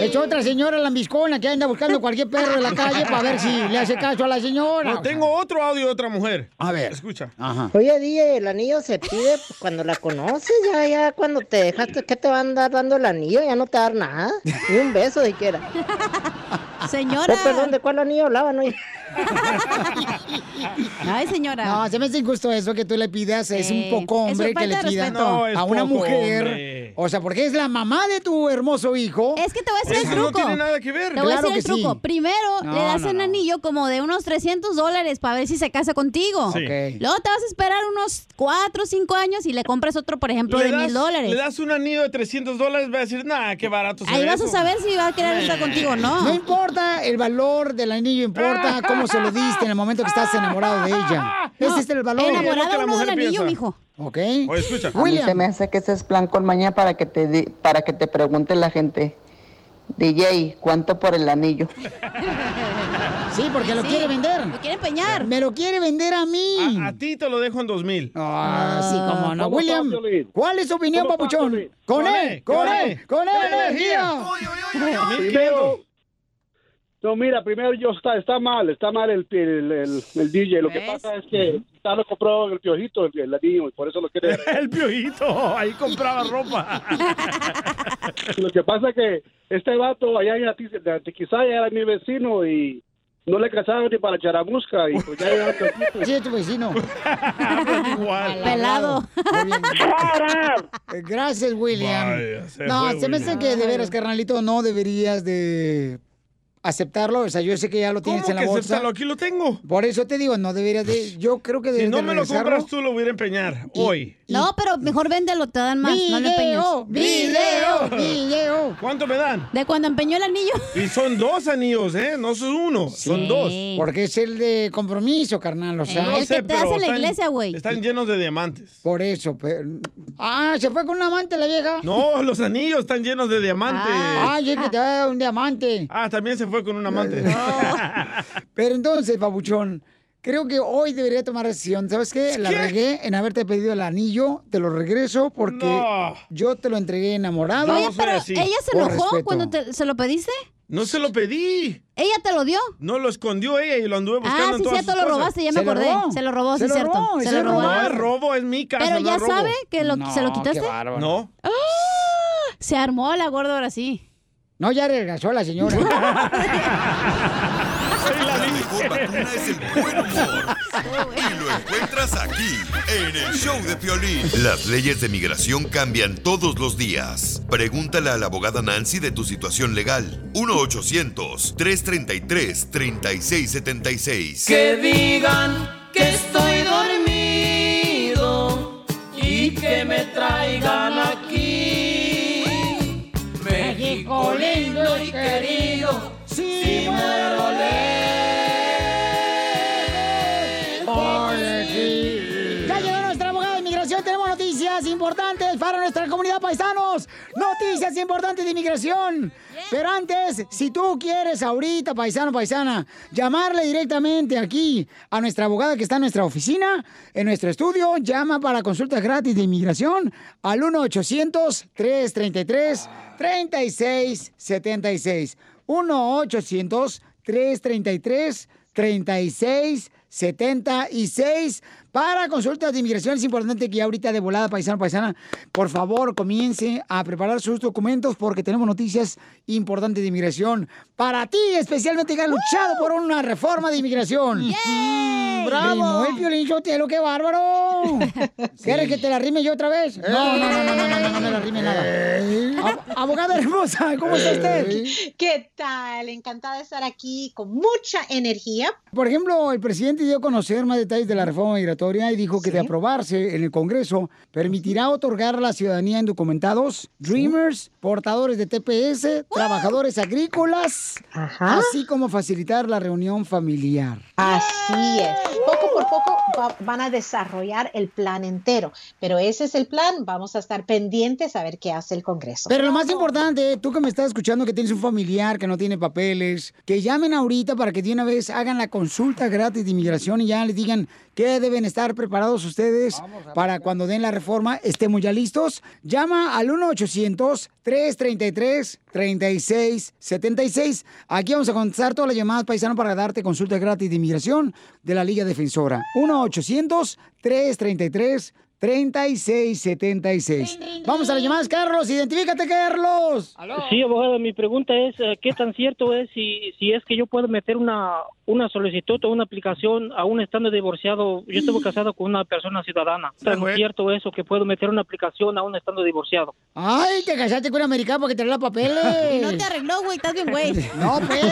Es otra señora lambiscona que anda buscando cualquier perro en la calle para ver si le hace caso a la señora. No, tengo otro audio de otra mujer. A ver. Escucha. Ajá. Oye, DJ, el anillo se pide cuando la conoces, ya, ya, cuando te dejaste, ¿qué te va a andar dando el anillo? Ya no te va a dar nada, ni un beso siquiera. Señora. Oh, perdón, ¿de cuál anillo hablaban hoy? Ay, señora. No, se me hace injusto eso que tú le pidas. Es un poco hombre que le pida. No, a una mujer. hombre. O sea, porque es la mamá de tu hermoso hijo. Es que te voy a decir Eso el no truco. tiene nada que ver. Te voy a decir el sí. truco. Primero, No, le das no, un no. anillo como de unos 300 dólares para ver si se casa contigo. Sí. Ok. Luego te vas a esperar unos 4 o 5 años y le compras otro, por ejemplo, Le de mil dólares. Le das un anillo de 300 dólares, va a decir, nah, qué barato Ahí vas a eso". saber si va a querer estar contigo o no. No importa el valor del anillo, importa cómo se lo diste en el momento que estás enamorado de ella. Ese es el valor. Enamorada uno del anillo, mijo. Ok. Oye, escucha. A mí se me hace que ese es plan con maña para que te di- para que te pregunte la gente. DJ, ¿cuánto por el anillo? Sí, porque lo Sí, quiere vender. Lo quiere empeñar. Me lo quiere vender a mí. A, a ti te lo dejo en 2000. Ah, sí, como no. ¿Cómo William? ¿cuál es tu opinión, ¿Cómo papuchón? Con Con él, él, con él, con él, ¡Qué energía. Primero, no, mira, primero yo está, está mal, está mal el, el, el, el DJ. Lo que pasa es que ya lo compró el piojito, el, el y por eso lo quiere. El piojito, ahí compraba ropa. lo que pasa es que este vato allá en Atiquizaya era mi vecino y no le casaron ni para charamusca y pues ya era Sí, es tu vecino. Igual. Pelado. Gracias, William. Vaya, se no, fue, se me hace que de veras, carnalito, no deberías de aceptarlo. O sea, yo sé que ya lo tienes ¿Cómo en la que bolsa. acéptalo? Aquí lo tengo. Por eso te digo, no deberías de... Yo creo que Si deberías no de me lo compras tú, lo voy a empeñar hoy. No, pero mejor véndelo, te dan más, no empeñes. ¡Video! ¡Video! ¡Video! ¿Cuánto me dan? De cuando empeñó el anillo. Y son dos anillos, ¿eh? No son uno, son dos. Porque es el de compromiso, carnal. O sea, No el sé, que te en la están- iglesia, güey. Están llenos de diamantes. Por eso. pero- Ah, ¿se fue con un amante la vieja? No, los anillos están llenos de diamantes. Ay, es que te da un diamante. Ah, también se fue con un amante. Pero entonces, papuchón, creo que hoy debería tomar decisión. ¿Sabes qué? La ¿Qué? regué en haberte pedido el anillo, te lo regreso porque No. yo te lo entregué enamorado. Oye, pero así. ella se enojó cuando te- se lo pediste. No se lo pedí. Ella te lo dio. No lo escondió ella y lo anduve buscando Ah, en sí, todas cierto, sus lo cosas. robaste, ya me Se acordé. robó. Se lo robó, Se sí, lo cierto. robó, Se se lo robó. No es robo, es mi casa. Pero no ya es robo. sabe que lo, No, se lo quitaste. No. ¡Ah! Se armó la gorda ahora sí. No, ya regresó la señora. La mejor vacuna es el buen humor. Y lo encuentras aquí, en el show de Piolín. Las leyes de migración cambian todos los días. Pregúntale a la abogada Nancy de tu situación legal. 1-800-333-3676. Que digan que estoy dormido y que me traigan Noticias importantes de inmigración. Pero antes, si tú quieres ahorita, paisano, paisana, llamarle directamente aquí a nuestra abogada que está en nuestra oficina, en nuestro estudio, llama para consultas gratis de inmigración al 1-800-333-3676. 1-800-333-3676. Para consultas de inmigración es importante que ahorita de volada, paisano, paisana, por favor comience a preparar sus documentos porque tenemos noticias importantes de inmigración para ti, especialmente que has luchado por una reforma de inmigración. Mm, ¡Bravo! el Piolín Sotelo, qué bárbaro! ¿Quieres que te la rime yo otra vez? No, no, no, no, no, no, no, no me la rime nada. Ab- Abogada hermosa, ¿cómo está usted? ¿Qué tal? Encantada de estar aquí con mucha energía. Por ejemplo, el presidente dio a conocer más detalles de la reforma migratoria y dijo que de aprobarse en el Congreso permitirá otorgar la ciudadanía indocumentados, dreamers, portadores de TPS, trabajadores agrícolas, así como facilitar la reunión familiar. Así es. Poco por poco va- van a desarrollar el plan entero. Pero ese es el plan. Vamos a estar pendientes a ver qué hace el Congreso. Pero lo más importante, tú que me estás escuchando que tienes un familiar que no tiene papeles, que llamen ahorita para que de una vez hagan la consulta gratis de inmigración y ya les digan que deben estar preparados ustedes para cuando den la reforma, estemos ya listos. Llama al 1-800-333-3676. Aquí vamos a contestar todas las llamadas paisanos para darte consulta gratis de inmigración de la Liga Defensora. 1-800-333-3676. 3676. Vamos a las llamadas, Carlos. Identifícate, Carlos. Sí, abogado, mi pregunta es, eh, ¿qué tan cierto es si, si es que yo puedo meter una, una solicitud o una aplicación aún estando divorciado? Yo estuve casado con una persona ciudadana. ¿Tan cierto eso que puedo meter una aplicación aún estando divorciado? Ay, te casaste con un americano porque te da papeles. Y no te arregló, güey, estás bien, güey. No, pues.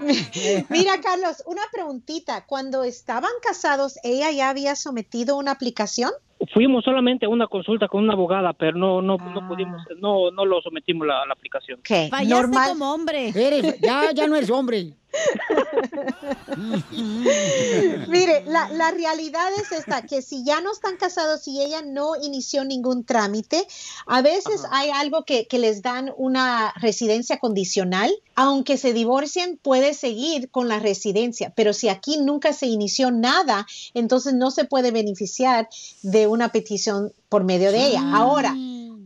Mira, Carlos, una preguntita. Cuando estaban casados, ¿ella ya había sometido una aplicación? Fuimos solamente a una consulta con una abogada, pero no no, no pudimos, no no lo sometimos la, la aplicación. Fallaste como hombre. Eres, ya, ya no eres hombre. Mire, la, la realidad es esta, que si ya no están casados y ella no inició ningún trámite, a veces hay algo que, que les dan una residencia condicional, aunque se divorcien, puede seguir con la residencia, pero si aquí nunca se inició nada, entonces no se puede beneficiar de una petición por medio de ella. Ahora,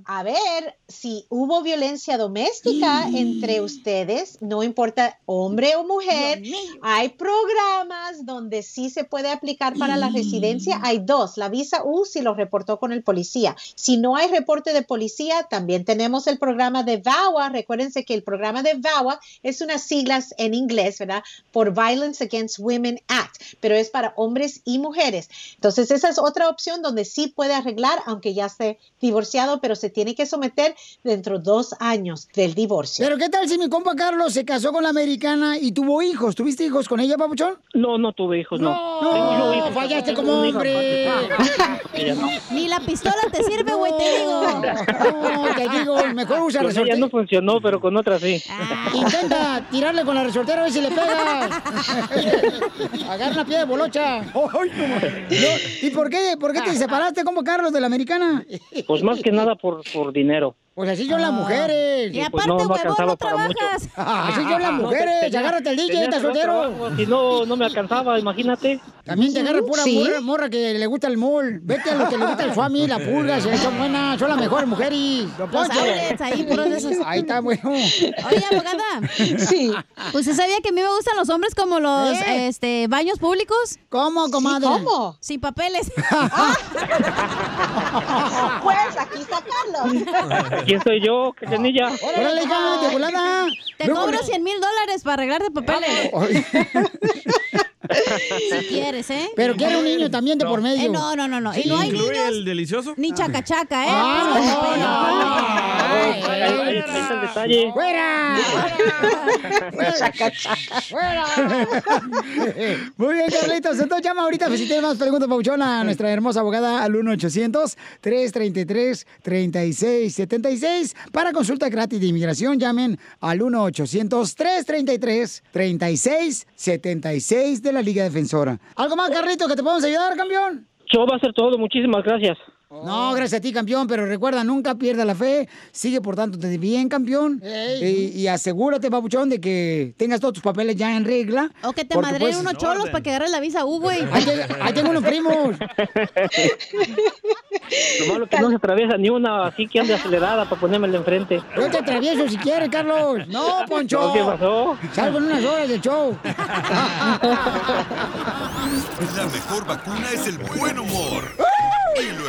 a ver si hubo violencia doméstica entre ustedes, no importa hombre o mujer, hay programas donde sí se puede aplicar para la residencia. Hay dos, la visa U si lo reportó con el policía. Si no hay reporte de policía, también tenemos el programa de VAWA. Recuérdense que el programa de VAWA es unas siglas en inglés, ¿verdad? Por Violence Against Women Act, pero es para hombres y mujeres. Entonces, esa es otra opción donde sí puede arreglar, aunque ya esté divorciado, pero se tiene que someter dentro de dos años del divorcio. Pero ¿qué tal si mi compa Carlos se casó con la americana y tuvo hijos? ¿Tuviste hijos con ella, papuchón? No, no tuve hijos, no. No, hijos. fallaste como hombre. No. Ni la pistola te sirve, güey, te digo. No, te digo, mejor usa Con ella resorte. no funcionó, pero con otra sí. Intenta tirarle con la resortera a ver si le pega. Agarra una piedra de bolocha. No, ¿Y por qué, por qué te separaste como Carlos de la americana? Pues más que nada por, por dinero. Pues así son las mujeres. Y Pues no, no alcanzaba para mucho. Así son las No, mujeres. tenía- Agárrate el DJ, estás soltero. Si no, no me alcanzaba, imagínate. También te agarra pura Sí. morra, morra que le gusta el mol. Vete a lo que le gusta el suami, la pulga, si son buenas, son las mejores mujeres. Los outlets, ahí, puros de esos. Ahí está, bueno. Oye, abogada. Sí. ¿Usted sabía que a mí me gustan los hombres como los ¿Eh? este, baños públicos? ¿Cómo, comadre? ¿Cómo? Sin papeles. Pues aquí está Carlos. ¿Quién soy yo, Cachanilla? Órale, hija, de volada. Te cobro 100 mil dólares para arreglarte papeles. si quieres, ¿eh? Pero quiere un niño también de por medio. Eh, no, no, no, no. Y no hay ¿Incluye niños el delicioso? ni chacachaca, ¿eh? Ah, el detalle. ¡Fuera! ¡Fuera! Muy bien, Carlitos. Entonces llama ahorita si tienes más preguntas, Pauchona, a nuestra hermosa abogada al 1-800-333-3676. Para consulta gratis de inmigración, llamen al 1-800-333-3676 de la Liga Defensora. ¿Algo más, Carlitos, que te podemos ayudar, campeón? Yo va a ser todo, muchísimas gracias. No, gracias a ti, campeón, pero recuerda, nunca pierda la fe, sigue portándote bien, campeón, y, y asegúrate, papuchón, de que tengas todos tus papeles ya en regla. O que te madreen pues, unos cholos para que agarres la visa U, güey. Ahí, te- ahí tengo unos primos. Lo malo que no se atraviesa ni una así que ande acelerada para ponérmela enfrente. Yo te atravieso si quieres, Carlos. No, Poncho. ¿qué pasó? Salgo en unas horas del show. La mejor vacuna es el buen humor. Y lo